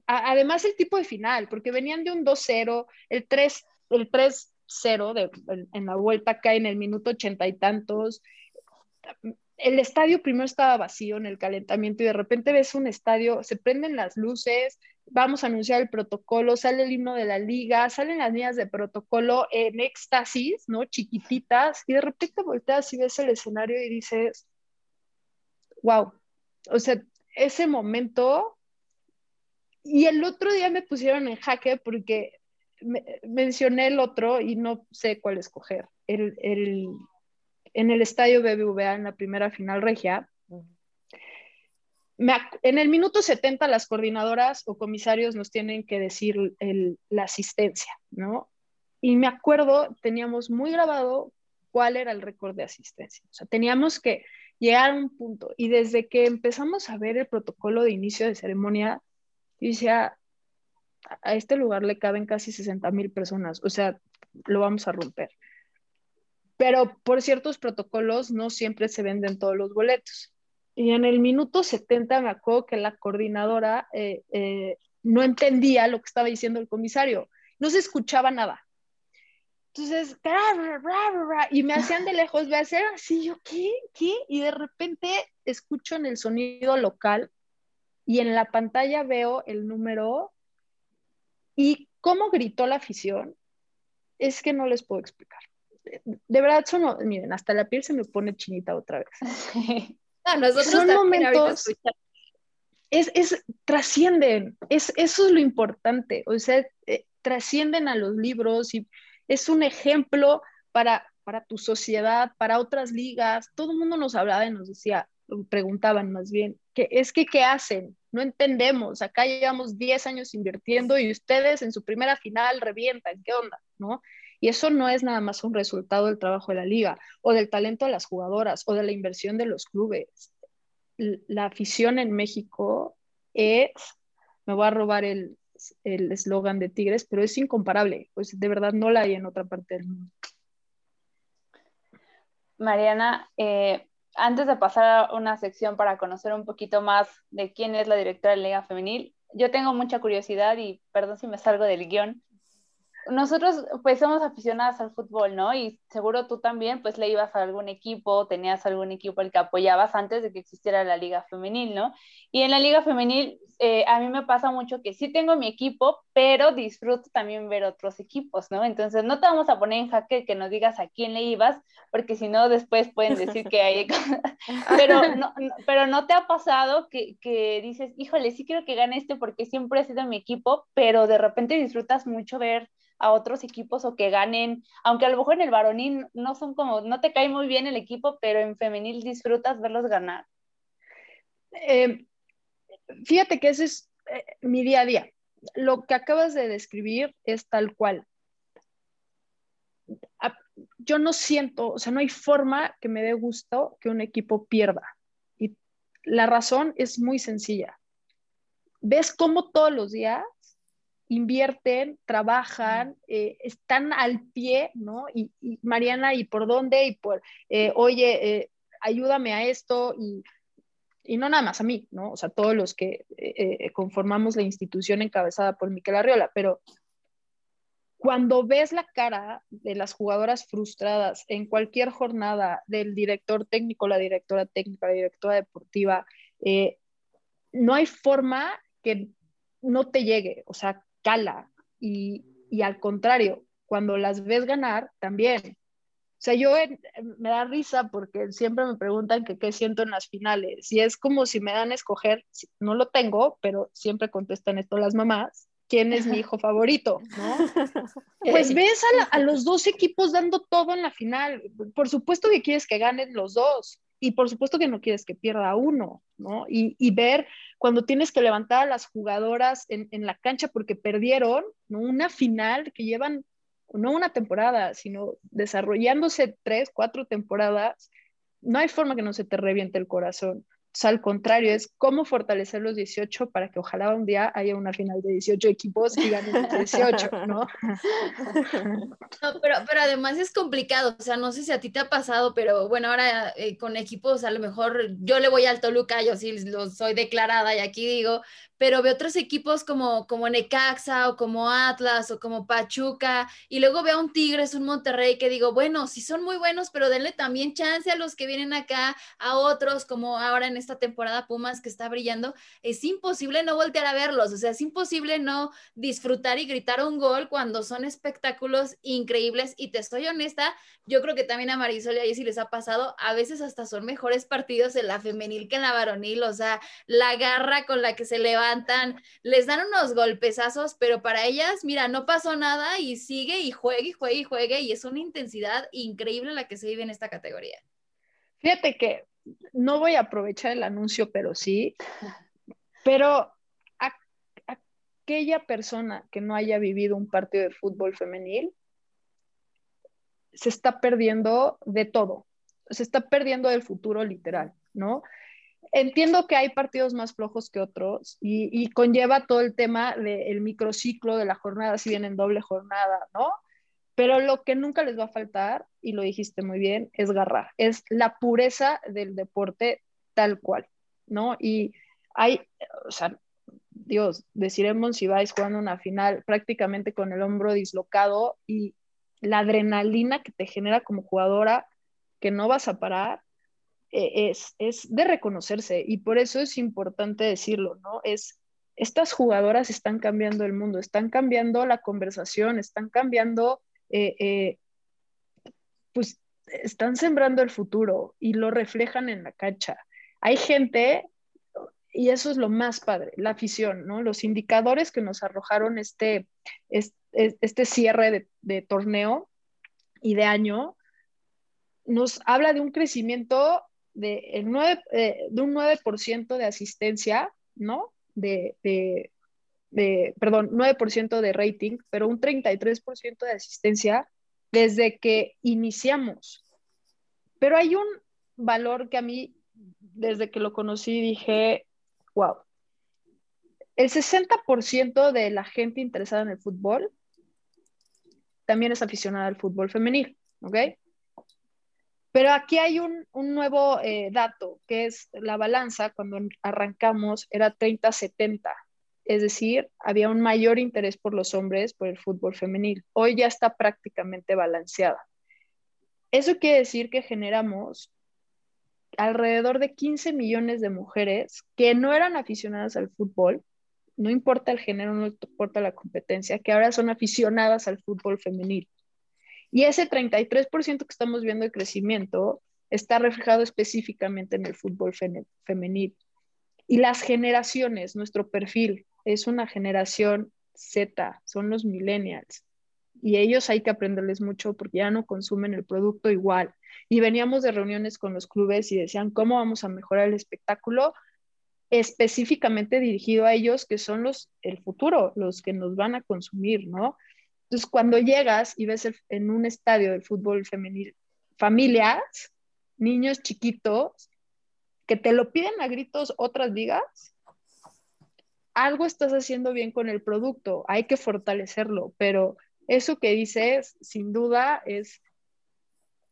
además el tipo de final, porque venían de un 2-0, el 3, el 3-0 en la vuelta cae en el minuto ochenta y tantos. El estadio primero estaba vacío en el calentamiento y de repente ves un estadio, se prenden las luces, vamos a anunciar el protocolo, sale el himno de la liga, salen las líneas de protocolo en éxtasis, ¿no? Chiquititas, y de repente volteas y ves el escenario y dices, wow, o sea, ese momento, y el otro día me pusieron en jaque porque mencioné el otro y no sé cuál escoger. El, en el estadio BBVA, en la primera final regia, en el minuto 70 las coordinadoras o comisarios nos tienen que decir la asistencia, ¿no? Y me acuerdo, teníamos muy grabado cuál era el récord de asistencia. O sea, teníamos que llegar a un punto. Y desde que empezamos a ver el protocolo de inicio de ceremonia, yo decía, a este lugar le caben casi 60 mil personas, o sea, lo vamos a romper. Pero por ciertos protocolos no siempre se venden todos los boletos. Y en el minuto 70 me acuerdo que la coordinadora eh, eh, no entendía lo que estaba diciendo el comisario, no se escuchaba nada. Entonces, y me hacían de lejos de hacer así, yo, ¿qué? ¿Qué? Y de repente escucho en el sonido local y en la pantalla veo el número y cómo gritó la afición, es que no les puedo explicar. De verdad, son, miren, hasta la piel se me pone chinita otra vez. son momentos, es, es, trascienden, es, eso es lo importante, o sea, eh, trascienden a los libros y es un ejemplo para, para tu sociedad, para otras ligas. Todo el mundo nos hablaba y nos decía, preguntaban más bien, que es que qué hacen? No entendemos, acá llevamos 10 años invirtiendo y ustedes en su primera final revientan, ¿qué onda? ¿No? Y eso no es nada más un resultado del trabajo de la liga o del talento de las jugadoras o de la inversión de los clubes. La afición en México es, me voy a robar el, eslogan de Tigres, pero es incomparable, pues de verdad no la hay en otra parte del mundo. Mariana, eh, antes de pasar a una sección para conocer un poquito más de quién es la directora de Liga Femenil, yo tengo mucha curiosidad y perdón si me salgo del guion, nosotros pues somos aficionadas al fútbol, ¿no? Y seguro tú también pues le ibas a algún equipo, tenías algún equipo al que apoyabas antes de que existiera la liga femenil, ¿no? Y en la liga femenil eh, a mí me pasa mucho que sí tengo mi equipo, pero disfruto también ver otros equipos, ¿no? Entonces no te vamos a poner en jaque que nos digas a quién le ibas, porque si no después pueden decir que hay... pero, no, pero no te ha pasado que, que dices, híjole, sí quiero que gane este porque siempre ha sido mi equipo, pero de repente disfrutas mucho ver a otros equipos o que ganen, aunque a lo mejor en el varonil no son como, no te cae muy bien el equipo, pero en femenil disfrutas verlos ganar. Eh, fíjate que ese es eh, mi día a día. Lo que acabas de describir es tal cual. Yo no siento, o sea, no hay forma que me dé gusto que un equipo pierda. Y la razón es muy sencilla. ¿Ves cómo todos los días invierten, trabajan, eh, están al pie, ¿no? Y, Mariana, ¿y por dónde? Y por, eh, oye, eh, ayúdame a esto y, y, no nada más a mí, ¿no? O sea, todos los que conformamos la institución encabezada por Miquel Arriola, pero cuando ves la cara de las jugadoras frustradas en cualquier jornada del director técnico, la directora técnica, la directora deportiva, no hay forma que no te llegue, o sea, cala y, al contrario, cuando las ves ganar, también. O sea, yo me da risa porque siempre me preguntan que qué siento en las finales y es como si me dan a escoger, no lo tengo, pero siempre contestan esto las mamás, quién es mi hijo favorito, ¿no? Pues ves a, a, los dos equipos dando todo en la final. Por supuesto que quieres que ganen los dos y por supuesto que no quieres que pierda uno, ¿no? Y, y ver cuando tienes que levantar a las jugadoras en, en la cancha porque perdieron, ¿no? Una final que llevan no una temporada, sino desarrollándose tres, cuatro temporadas, no hay forma que no se te reviente el corazón. O al contrario, es cómo fortalecer los 18 para que ojalá un día haya una final de 18 equipos y ganen los 18, ¿no? No, pero, pero además es complicado, o sea, no sé si a ti te ha pasado, pero bueno, ahora eh, con equipos a lo mejor yo le voy al Toluca, yo sí lo soy declarada y aquí digo, pero veo otros equipos como, como Necaxa o como Atlas o como Pachuca, y luego veo a un Tigres, un Monterrey, que digo, bueno, sí son muy buenos, pero denle también chance a los que vienen acá, a otros, como ahora en esta temporada Pumas que está brillando, es imposible no voltear a verlos, o sea, es imposible no disfrutar y gritar un gol cuando son espectáculos increíbles, y te estoy honesta, yo creo que también a Marisol y a les ha pasado, a veces hasta son mejores partidos en la femenil que en la varonil, o sea, la garra con la que se levanta les dan unos golpezazos, pero para ellas, mira, no pasó nada y sigue y juegue y juegue y juegue y es una intensidad increíble la que se vive en esta categoría. Fíjate que no voy a aprovechar el anuncio, pero sí, pero aquella persona que no haya vivido un partido de fútbol femenil se está perdiendo de todo, se está perdiendo del futuro literal, ¿no? entiendo que hay partidos más flojos que otros y, conlleva todo el tema del microciclo de la jornada, si bien en doble jornada, ¿no? Pero lo que nunca les va a faltar, y lo dijiste muy bien, es garra, es la pureza del deporte tal cual, ¿no? Y hay, o sea, Dios, deciremos si vais jugando una final prácticamente con el hombro dislocado y la adrenalina que te genera como jugadora, que no vas a parar, eh, es, es de reconocerse y por eso es importante decirlo, ¿no? Es, estas jugadoras están cambiando el mundo, están cambiando la conversación, están cambiando, eh, eh, pues están sembrando el futuro y lo reflejan en la cancha. Hay gente, y eso es lo más padre, la afición, ¿no? Los indicadores que nos arrojaron este, este, cierre de, torneo y de año, nos habla de un crecimiento de, el 9, eh, un 9% de asistencia, ¿no? De, de, perdón, 9% de rating, pero un 33% de asistencia desde que iniciamos. Pero hay un valor que a mí, desde que lo conocí, dije, wow, el 60% de la gente interesada en el fútbol también es aficionada al fútbol femenil, ¿ok? Pero aquí hay un, nuevo eh, dato, que es la balanza, cuando arrancamos era 30-70. Es decir, había un mayor interés por los hombres por el fútbol femenil. Hoy ya está prácticamente balanceada. Eso quiere decir que generamos alrededor de 15 millones de mujeres que no eran aficionadas al fútbol, no importa el género, no importa la competencia, que ahora son aficionadas al fútbol femenil. Y ese 33% que estamos viendo de crecimiento está reflejado específicamente en el fútbol femenil. Y las generaciones, nuestro perfil es una generación Z, son los millennials. Y ellos hay que aprenderles mucho porque ya no consumen el producto igual. Y veníamos de reuniones con los clubes y decían, ¿cómo vamos a mejorar el espectáculo? específicamente dirigido a ellos que son los el futuro, los que nos van a consumir, ¿no? Entonces, cuando llegas y ves en un estadio del fútbol femenil familias, niños chiquitos, que te lo piden a gritos otras ligas, algo estás haciendo bien con el producto, hay que fortalecerlo, pero eso que dices, sin duda, es,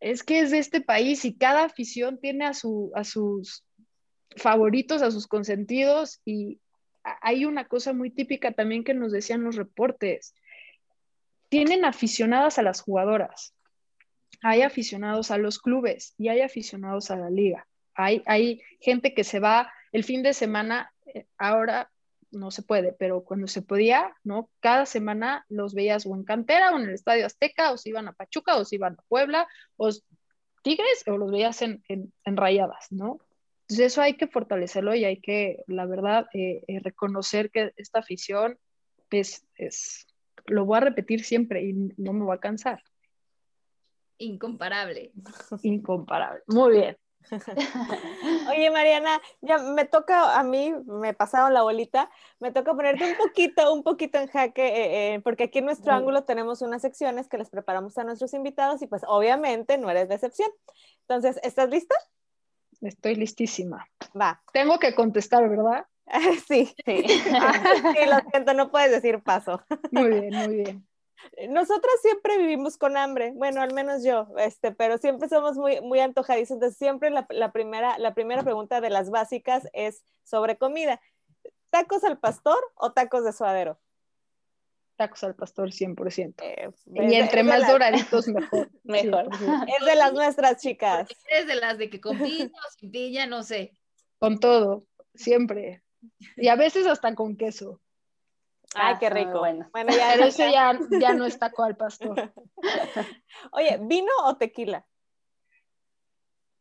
es que es de este país y cada afición tiene a, su, a sus favoritos, a sus consentidos y hay una cosa muy típica también que nos decían los reportes. Tienen aficionadas a las jugadoras, hay aficionados a los clubes y hay aficionados a la liga. Hay, hay gente que se va el fin de semana, eh, ahora no se puede, pero cuando se podía, ¿no? Cada semana los veías o en cantera o en el Estadio Azteca, o se iban a Pachuca, o se iban a Puebla, o Tigres, o los veías en, en, en Rayadas, ¿no? Entonces eso hay que fortalecerlo y hay que, la verdad, eh, eh, reconocer que esta afición es, es, lo voy a repetir siempre y no me voy a cansar. Incomparable. Incomparable. Muy bien. Oye, Mariana, ya me toca a mí, me pasaron la bolita, me toca ponerte un poquito, un poquito en jaque, eh, porque aquí en nuestro ángulo tenemos unas secciones que les preparamos a nuestros invitados y pues obviamente no eres de excepción. Entonces, ¿estás lista? Estoy listísima. Va. Tengo que contestar, ¿verdad? sí, sí. sí, lo siento, no puedes decir paso. Muy bien, muy bien. Nosotras siempre vivimos con hambre, bueno, al menos yo, este, pero siempre somos muy, muy antojadizos, entonces siempre la, la, primera, la primera pregunta de las básicas es sobre comida. ¿Tacos al pastor o tacos de suadero? tacos al pastor 100%. Eh, y entre más doraditos, mejor. mejor. Es de las nuestras, chicas. Es de las de que con piña o sin piña, no sé. Con todo, siempre. Y a veces hasta con queso. Ay, qué ah, rico. bueno. bueno, ya, Pero ese ya, ya no es taco al pastor. Oye, ¿vino o tequila?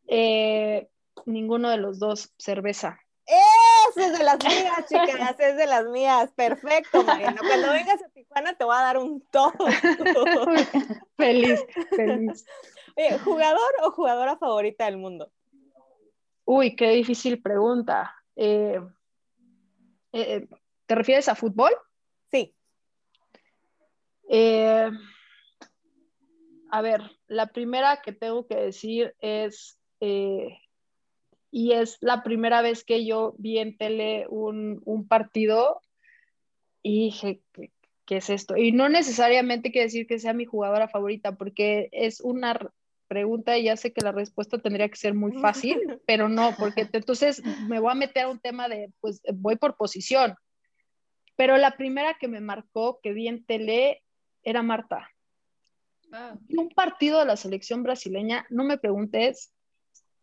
Eh, ninguno de los dos, cerveza. Eso es de las mías, chicas, es de las mías. Perfecto, Mariana. Cuando vengas a Tijuana te voy a dar un todo. feliz, feliz. Oye, ¿jugador o jugadora favorita del mundo? Uy, qué difícil pregunta. Eh, eh, ¿Te refieres a fútbol? Eh, a ver, la primera que tengo que decir es y es la primera vez que yo vi en tele un, partido y dije, ¿qué, es esto? Y no necesariamente quiere decir que sea mi jugadora favorita, porque es una pregunta y ya sé que la respuesta tendría que ser muy fácil, pero no, porque entonces me voy a meter a un tema de, pues voy por posición. Pero la primera que me marcó, que vi en tele, era Marta. Un partido de la selección brasileña, no me preguntes,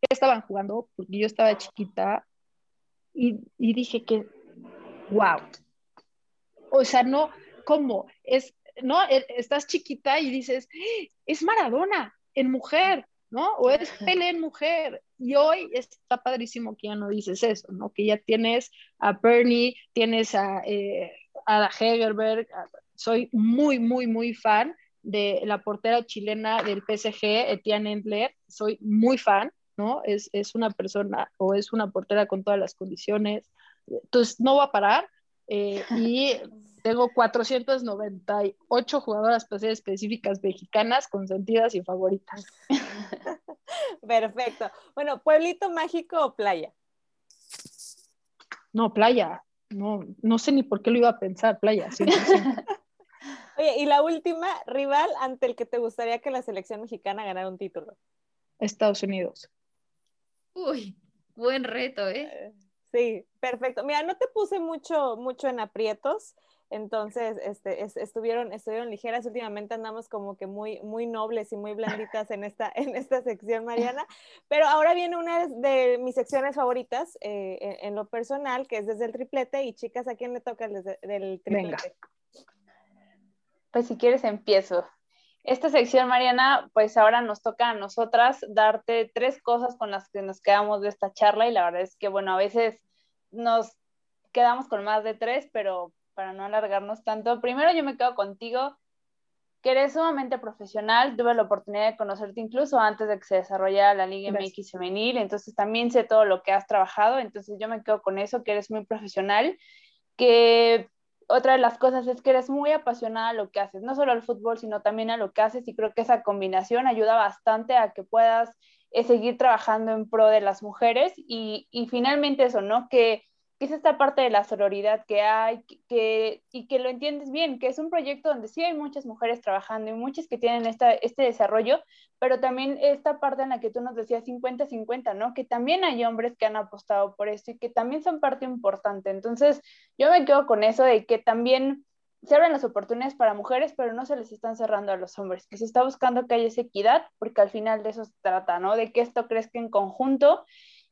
estaban jugando, porque yo estaba chiquita, y, dije que, wow. O sea, no, ¿cómo? Es, no, e, estás chiquita y dices, es Maradona en mujer, ¿no? O es Pele en mujer. Y hoy está padrísimo que ya no dices eso, ¿no? Que ya tienes a Bernie, tienes a, eh, a Hegerberg. Soy muy, muy, muy fan de la portera chilena del PSG, Etienne Endler. Soy muy fan. ¿no? Es, una persona o es una portera con todas las condiciones. Entonces, no va a parar. Eh, y tengo 498 jugadoras específicas mexicanas, consentidas y favoritas. Perfecto. Bueno, ¿pueblito mágico o playa? No, playa. No, no sé ni por qué lo iba a pensar, playa. Oye, y la última, rival ante el que te gustaría que la selección mexicana ganara un título. Estados Unidos. Uy, buen reto, ¿eh? Sí, perfecto. Mira, no te puse mucho, mucho en aprietos. Entonces, este, estuvieron, estuvieron ligeras. Últimamente andamos como que muy, muy nobles y muy blanditas en esta, en esta sección, Mariana. Pero ahora viene una de mis secciones favoritas eh, en, lo personal, que es desde el triplete. Y chicas, ¿a quién le toca el del triplete? Pues si quieres empiezo. Esta sección, Mariana, pues ahora nos toca a nosotras darte tres cosas con las que nos quedamos de esta charla y la verdad es que, bueno, a veces nos quedamos con más de tres, pero para no alargarnos tanto, primero yo me quedo contigo, que eres sumamente profesional, tuve la oportunidad de conocerte incluso antes de que se desarrollara la Liga MX femenil, entonces también sé todo lo que has trabajado, entonces yo me quedo con eso, que eres muy profesional, que otra de las cosas es que eres muy apasionada a lo que haces, no solo al fútbol, sino también a lo que haces y creo que esa combinación ayuda bastante a que puedas eh, seguir trabajando en pro de las mujeres y, y finalmente eso, ¿no? Que que es esta parte de la sororidad que hay que, y que lo entiendes bien, que es un proyecto donde sí hay muchas mujeres trabajando y muchas que tienen esta, este desarrollo, pero también esta parte en la que tú nos decías 50-50, ¿no? Que también hay hombres que han apostado por esto y que también son parte importante. Entonces, yo me quedo con eso de que también se abren las oportunidades para mujeres, pero no se les están cerrando a los hombres, que se está buscando que haya esa equidad, porque al final de eso se trata, ¿no? De que esto crezca en conjunto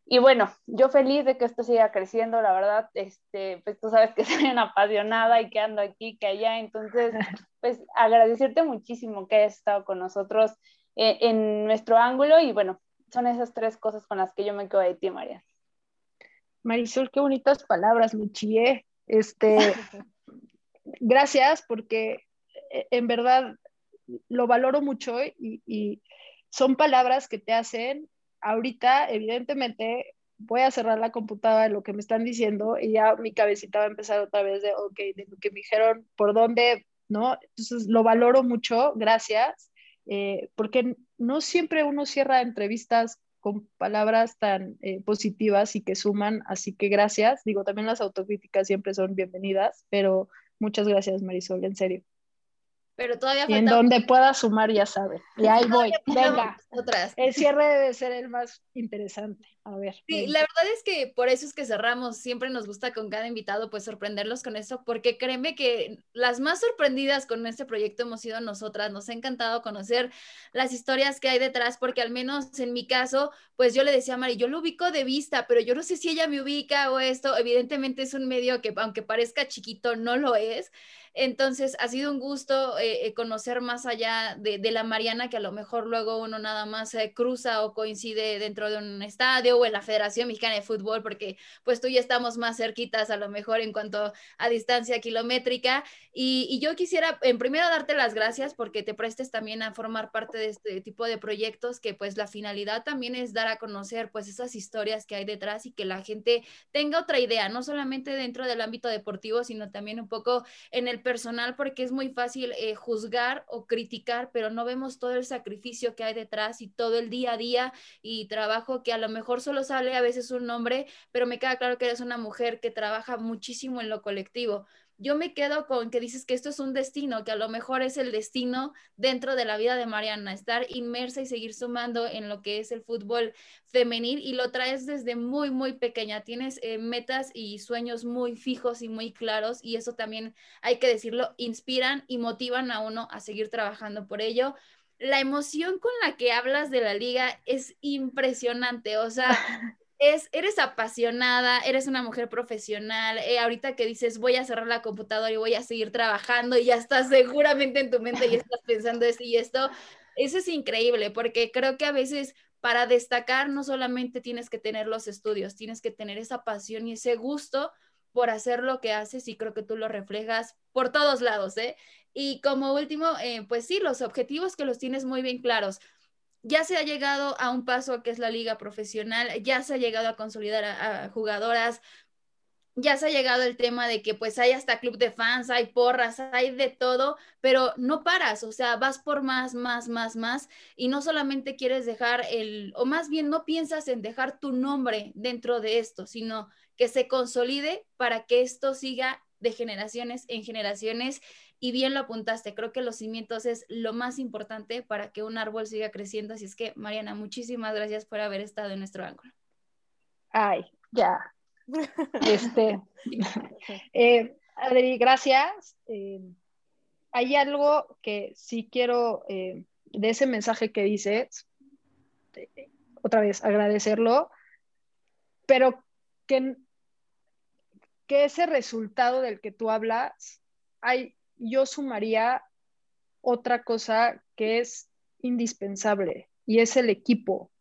y bueno, yo feliz de que esto siga creciendo, la verdad, este, pues tú sabes que soy una apasionada y que ando aquí, que allá, entonces, pues agradecerte muchísimo que hayas estado con nosotros eh, en nuestro ángulo y bueno, son esas tres cosas con las que yo me quedo de ti, María. Marisol, qué bonitas palabras, Luchie. Este, gracias porque eh, en verdad lo valoro mucho y son palabras que te hacen ahorita, evidentemente, voy a cerrar la computadora de lo que me están diciendo y ya mi cabecita va a empezar otra vez de, ok, de lo que me dijeron, por dónde, ¿no? Entonces lo valoro mucho, gracias, eh, porque no siempre uno cierra entrevistas con palabras tan eh, positivas y que suman, así que gracias. Digo, también las autocríticas siempre son bienvenidas, pero muchas gracias, Marisol, en serio pero todavía falta... Y en donde pueda sumar, ya sabe. Y ahí voy, venga. Otras. El cierre debe ser el más interesante. A ver. Sí, la verdad es que por eso es que cerramos. Siempre nos gusta con cada invitado, pues sorprenderlos con eso, porque créeme que las más sorprendidas con este proyecto hemos sido nosotras. Nos ha encantado conocer las historias que hay detrás, porque al menos en mi caso, pues yo le decía a Mari, yo lo ubico de vista, pero yo no sé si ella me ubica o esto. Evidentemente es un medio que, aunque parezca chiquito, no lo es. Entonces, ha sido un gusto eh, eh, conocer más allá de, la Mariana, que a lo mejor luego uno nada más cruza o coincide dentro de un estadio o en la Federación Mexicana de Fútbol, porque pues tú y estamos más cerquitas a lo mejor en cuanto a distancia kilométrica. Y, yo quisiera, en primero, darte las gracias porque te prestes también a formar parte de este tipo de proyectos, que pues la finalidad también es dar a conocer pues esas historias que hay detrás y que la gente tenga otra idea, no solamente dentro del ámbito deportivo, sino también un poco en el personal porque es muy fácil eh, juzgar o criticar, pero no vemos todo el sacrificio que hay detrás y todo el día a día y trabajo que a lo mejor solo sale a veces un nombre, pero me queda claro que eres una mujer que trabaja muchísimo en lo colectivo yo me quedo con que dices que esto es un destino, que a lo mejor es el destino dentro de la vida de Mariana, estar inmersa y seguir sumando en lo que es el fútbol femenil y lo traes desde muy, muy pequeña. Tienes eh, metas y sueños muy fijos y muy claros y eso también hay que decirlo, inspiran y motivan a uno a seguir trabajando por ello la emoción con la que hablas de la liga es impresionante. O sea, eres apasionada, eres una mujer profesional, eh, ahorita que dices voy a cerrar la computadora y voy a seguir trabajando y ya estás seguramente en tu mente y estás pensando esto y esto, eso es increíble porque creo que a veces para destacar no solamente tienes que tener los estudios, tienes que tener esa pasión y ese gusto por hacer lo que haces y creo que tú lo reflejas por todos lados, ¿eh? Y como último, eh, pues sí, los objetivos que los tienes muy bien claros ya se ha llegado a un paso que es la liga profesional, ya se ha llegado a consolidar a, jugadoras, ya se ha llegado el tema de que pues hay hasta club de fans, hay porras, hay de todo, pero no paras, o sea, vas por más, más, más, más y no solamente quieres dejar el, o más bien no piensas en dejar tu nombre dentro de esto, sino que se consolide para que esto siga de generaciones en generaciones y bien lo apuntaste, creo que los cimientos es lo más importante para que un árbol siga creciendo. Así es que, Mariana, muchísimas gracias por haber estado en nuestro ángulo. Ay, ya. Este, eh, Adri, gracias. Eh, hay algo que sí quiero, eh, de ese mensaje que dices, otra vez agradecerlo, pero que, que ese resultado del que tú hablas, hay, yo sumaría otra cosa que es indispensable y es el equipo.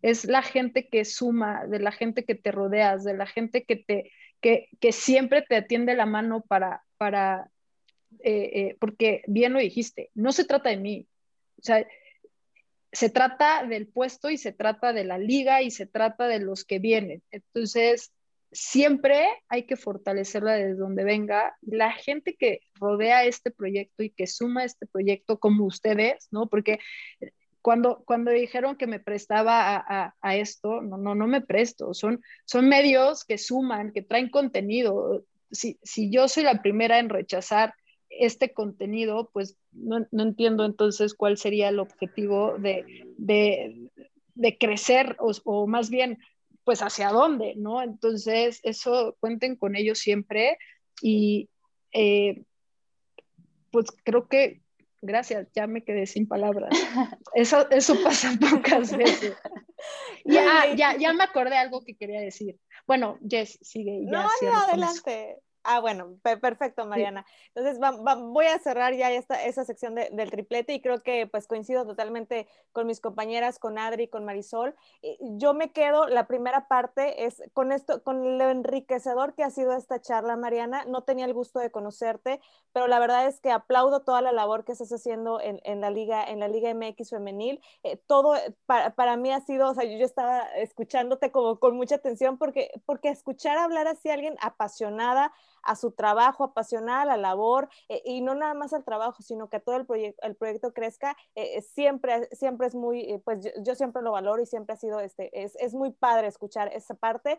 Es la gente que suma, de la gente que te rodeas, de la gente que te que, siempre te atiende la mano para, para eh, eh, porque bien lo dijiste, no se trata de mí. O sea, se trata del puesto y se trata de la liga y se trata de los que vienen. Entonces, siempre hay que fortalecerla desde donde venga. La gente que rodea este proyecto y que suma este proyecto como ustedes, ¿no? Porque cuando, cuando dijeron que me prestaba a, esto, no, no, no me presto. Son, son medios que suman, que traen contenido. Si, si yo soy la primera en rechazar este contenido, pues no, no, entiendo entonces cuál sería el objetivo de, de, de crecer o, más bien, pues hacia dónde, ¿no? Entonces, eso cuenten con ellos siempre y eh, pues creo que, gracias, ya me quedé sin palabras. Eso, eso pasa pocas veces. Ya, ya, ya me acordé algo que quería decir. Bueno, Jess, sigue. Ya no, no, adelante. Ah, bueno, perfecto, Mariana. Entonces voy a cerrar ya esta, esa sección del triplete y creo que pues coincido totalmente con mis compañeras, con Adri, con Marisol. Yo me quedo, la primera parte es con esto, con lo enriquecedor que ha sido esta charla, Mariana. No tenía el gusto de conocerte, pero la verdad es que aplaudo toda la labor que estás haciendo en, en la liga, en la Liga MX femenil. Eh, todo para, para, mí ha sido, o sea, yo, yo estaba escuchándote como con mucha atención porque, porque escuchar hablar así a alguien apasionada a su trabajo apasionada, a la labor, eh, y no nada más al trabajo, sino que todo el, proyecto el proyecto crezca, eh, eh, siempre, siempre es muy, pues yo, yo, siempre lo valoro y siempre ha sido, este, es, es muy padre escuchar esa parte.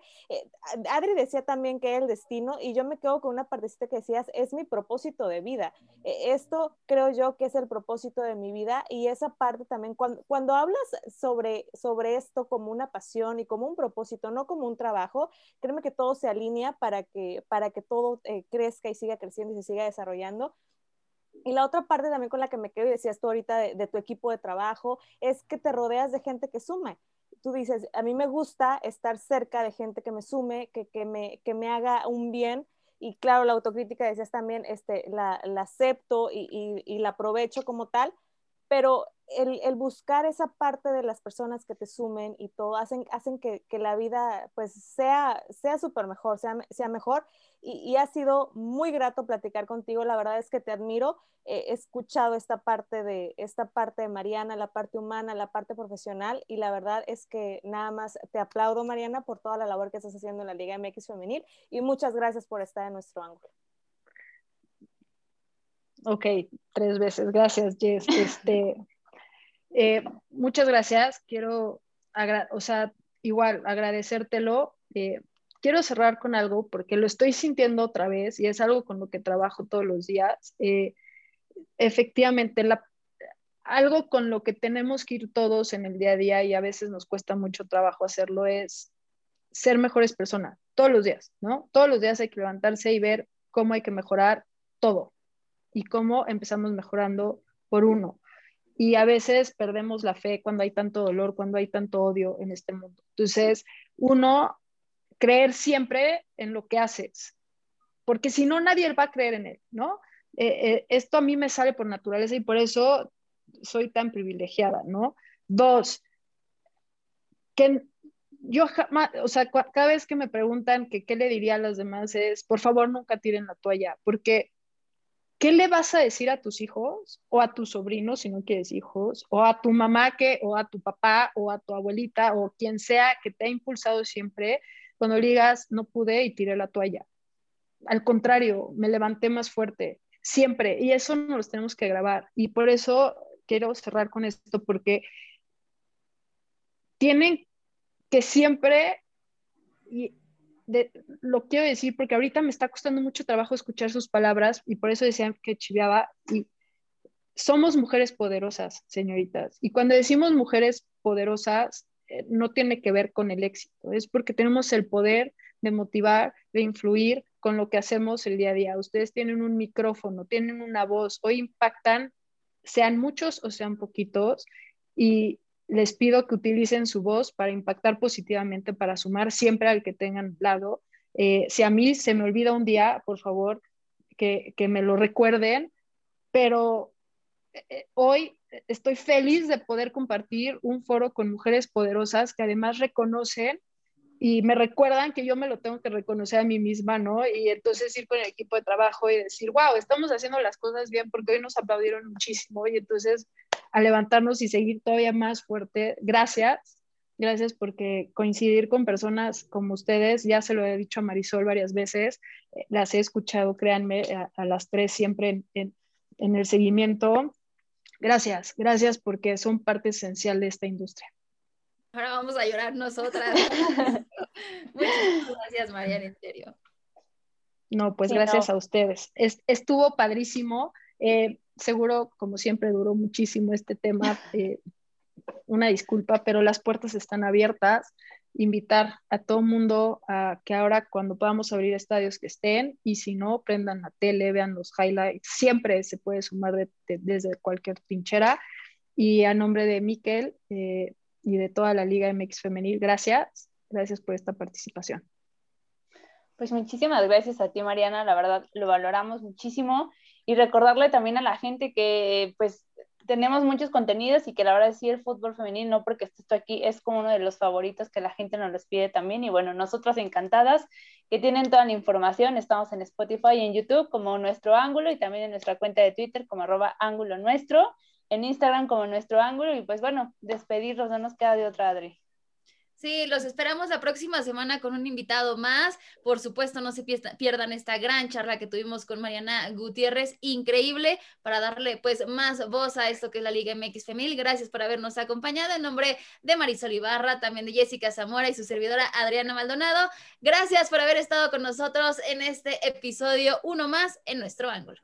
Adri decía también que el destino, y yo me quedo con una partecita que decías, es mi propósito de vida. esto creo yo que es el propósito de mi vida y esa parte también, cuando, cuando hablas sobre, sobre esto como una pasión y como un propósito, no como un trabajo, créeme que todo se alinea para que, para que todo eh, crezca y siga creciendo y se siga desarrollando. Y la otra parte también con la que me quedo y decías tú ahorita de, tu equipo de trabajo es que te rodeas de gente que sume. Tú dices, a mí me gusta estar cerca de gente que me sume, que, que, me, que me haga un bien. Y claro, la autocrítica decías también, este, la, la acepto y, y, y la aprovecho como tal, pero el, el, buscar esa parte de las personas que te sumen y todo hacen, hacen que, que la vida pues sea, sea súper mejor, sea, sea mejor y, y, ha sido muy grato platicar contigo, la verdad es que te admiro, he escuchado esta parte, de, esta parte de Mariana, la parte humana, la parte profesional y la verdad es que nada más te aplaudo Mariana por toda la labor que estás haciendo en la Liga MX Femenil y muchas gracias por estar en nuestro ángulo. Ok, tres veces, gracias Jess. Este, eh, muchas gracias. Quiero, o sea, igual agradecértelo. Eh, quiero cerrar con algo porque lo estoy sintiendo otra vez y es algo con lo que trabajo todos los días. Eh, efectivamente, la, algo con lo que tenemos que ir todos en el día a día y a veces nos cuesta mucho trabajo hacerlo es ser mejores personas, todos los días, ¿no? Todos los días hay que levantarse y ver cómo hay que mejorar todo y cómo empezamos mejorando por uno y a veces perdemos la fe cuando hay tanto dolor, cuando hay tanto odio en este mundo. Entonces, uno, creer siempre en lo que haces, porque si no, nadie va a creer en él, ¿no? Eh, eh, esto a mí me sale por naturaleza y por eso soy tan privilegiada, ¿no? Dos, que yo jamás, o sea, cada vez que me preguntan que qué le diría a los demás es, por favor, nunca tiren la toalla, porque ¿qué le vas a decir a tus hijos o a tus sobrinos si no quieres hijos o a tu mamá que o a tu papá o a tu abuelita o quien sea que te ha impulsado siempre cuando digas no pude y tiré la toalla? Al contrario, me levanté más fuerte, siempre, y eso nos lo tenemos que grabar. Y por eso quiero cerrar con esto, porque tienen que siempre, de, lo quiero decir porque ahorita me está costando mucho trabajo escuchar sus palabras y por eso decían que chiviaba y somos mujeres poderosas, señoritas. Y cuando decimos mujeres poderosas, eh, no tiene que ver con el éxito, es porque tenemos el poder de motivar, de influir con lo que hacemos el día a día. Ustedes tienen un micrófono, tienen una voz, hoy impactan, sean muchos o sean poquitos, y les pido que utilicen su voz para impactar positivamente, para sumar siempre al que tengan lado. Eh, si a mí se me olvida un día, por favor, que, me lo recuerden, pero eh, hoy estoy feliz de poder compartir un foro con mujeres poderosas que además reconocen y me recuerdan que yo me lo tengo que reconocer a mí misma, ¿no? Y entonces ir con el equipo de trabajo y decir, wow, estamos haciendo las cosas bien porque hoy nos aplaudieron muchísimo y entonces a levantarnos y seguir todavía más fuerte. Gracias, gracias porque coincidir con personas como ustedes, ya se lo he dicho a Marisol varias veces, eh, las he escuchado, créanme, a, las tres siempre en, en el seguimiento. Gracias, gracias porque son parte esencial de esta industria. Ahora vamos a llorar nosotras. Muchas gracias, Mariana, en serio. No, pues gracias a ustedes. estuvo padrísimo. Eh, seguro, como siempre, duró muchísimo este tema. Una disculpa, pero las puertas están abiertas. Invitar a todo mundo a que ahora cuando podamos abrir estadios que estén y si no, prendan la tele, vean los highlights. Siempre se puede sumar desde cualquier trinchera. Y a nombre de Miquel, eh, y de toda la Liga MX Femenil. Gracias, gracias por esta participación. Pues muchísimas gracias a ti, Mariana, la verdad lo valoramos muchísimo y recordarle también a la gente que pues tenemos muchos contenidos y que la verdad sí el fútbol femenil, no porque esto aquí, es como uno de los favoritos que la gente nos los pide también. Y bueno, nosotras encantadas que tienen toda la información, estamos en Spotify y en YouTube como Nuestro Ángulo y también en nuestra cuenta de Twitter como arroba ángulo nuestro en Instagram como nuestro ángulo. Y pues bueno, despedirnos, no nos queda de otra, Adri. Sí, los esperamos la próxima semana con un invitado más. Por supuesto, no se pierdan esta gran charla que tuvimos con Mariana Gutiérrez, increíble, para darle pues más voz a esto que es la Liga MX Femil. Gracias por habernos acompañado. En nombre de Marisol Ibarra, también de Jessica Zamora y su servidora Adriana Maldonado, gracias por haber estado con nosotros en este episodio, uno más en nuestro ángulo.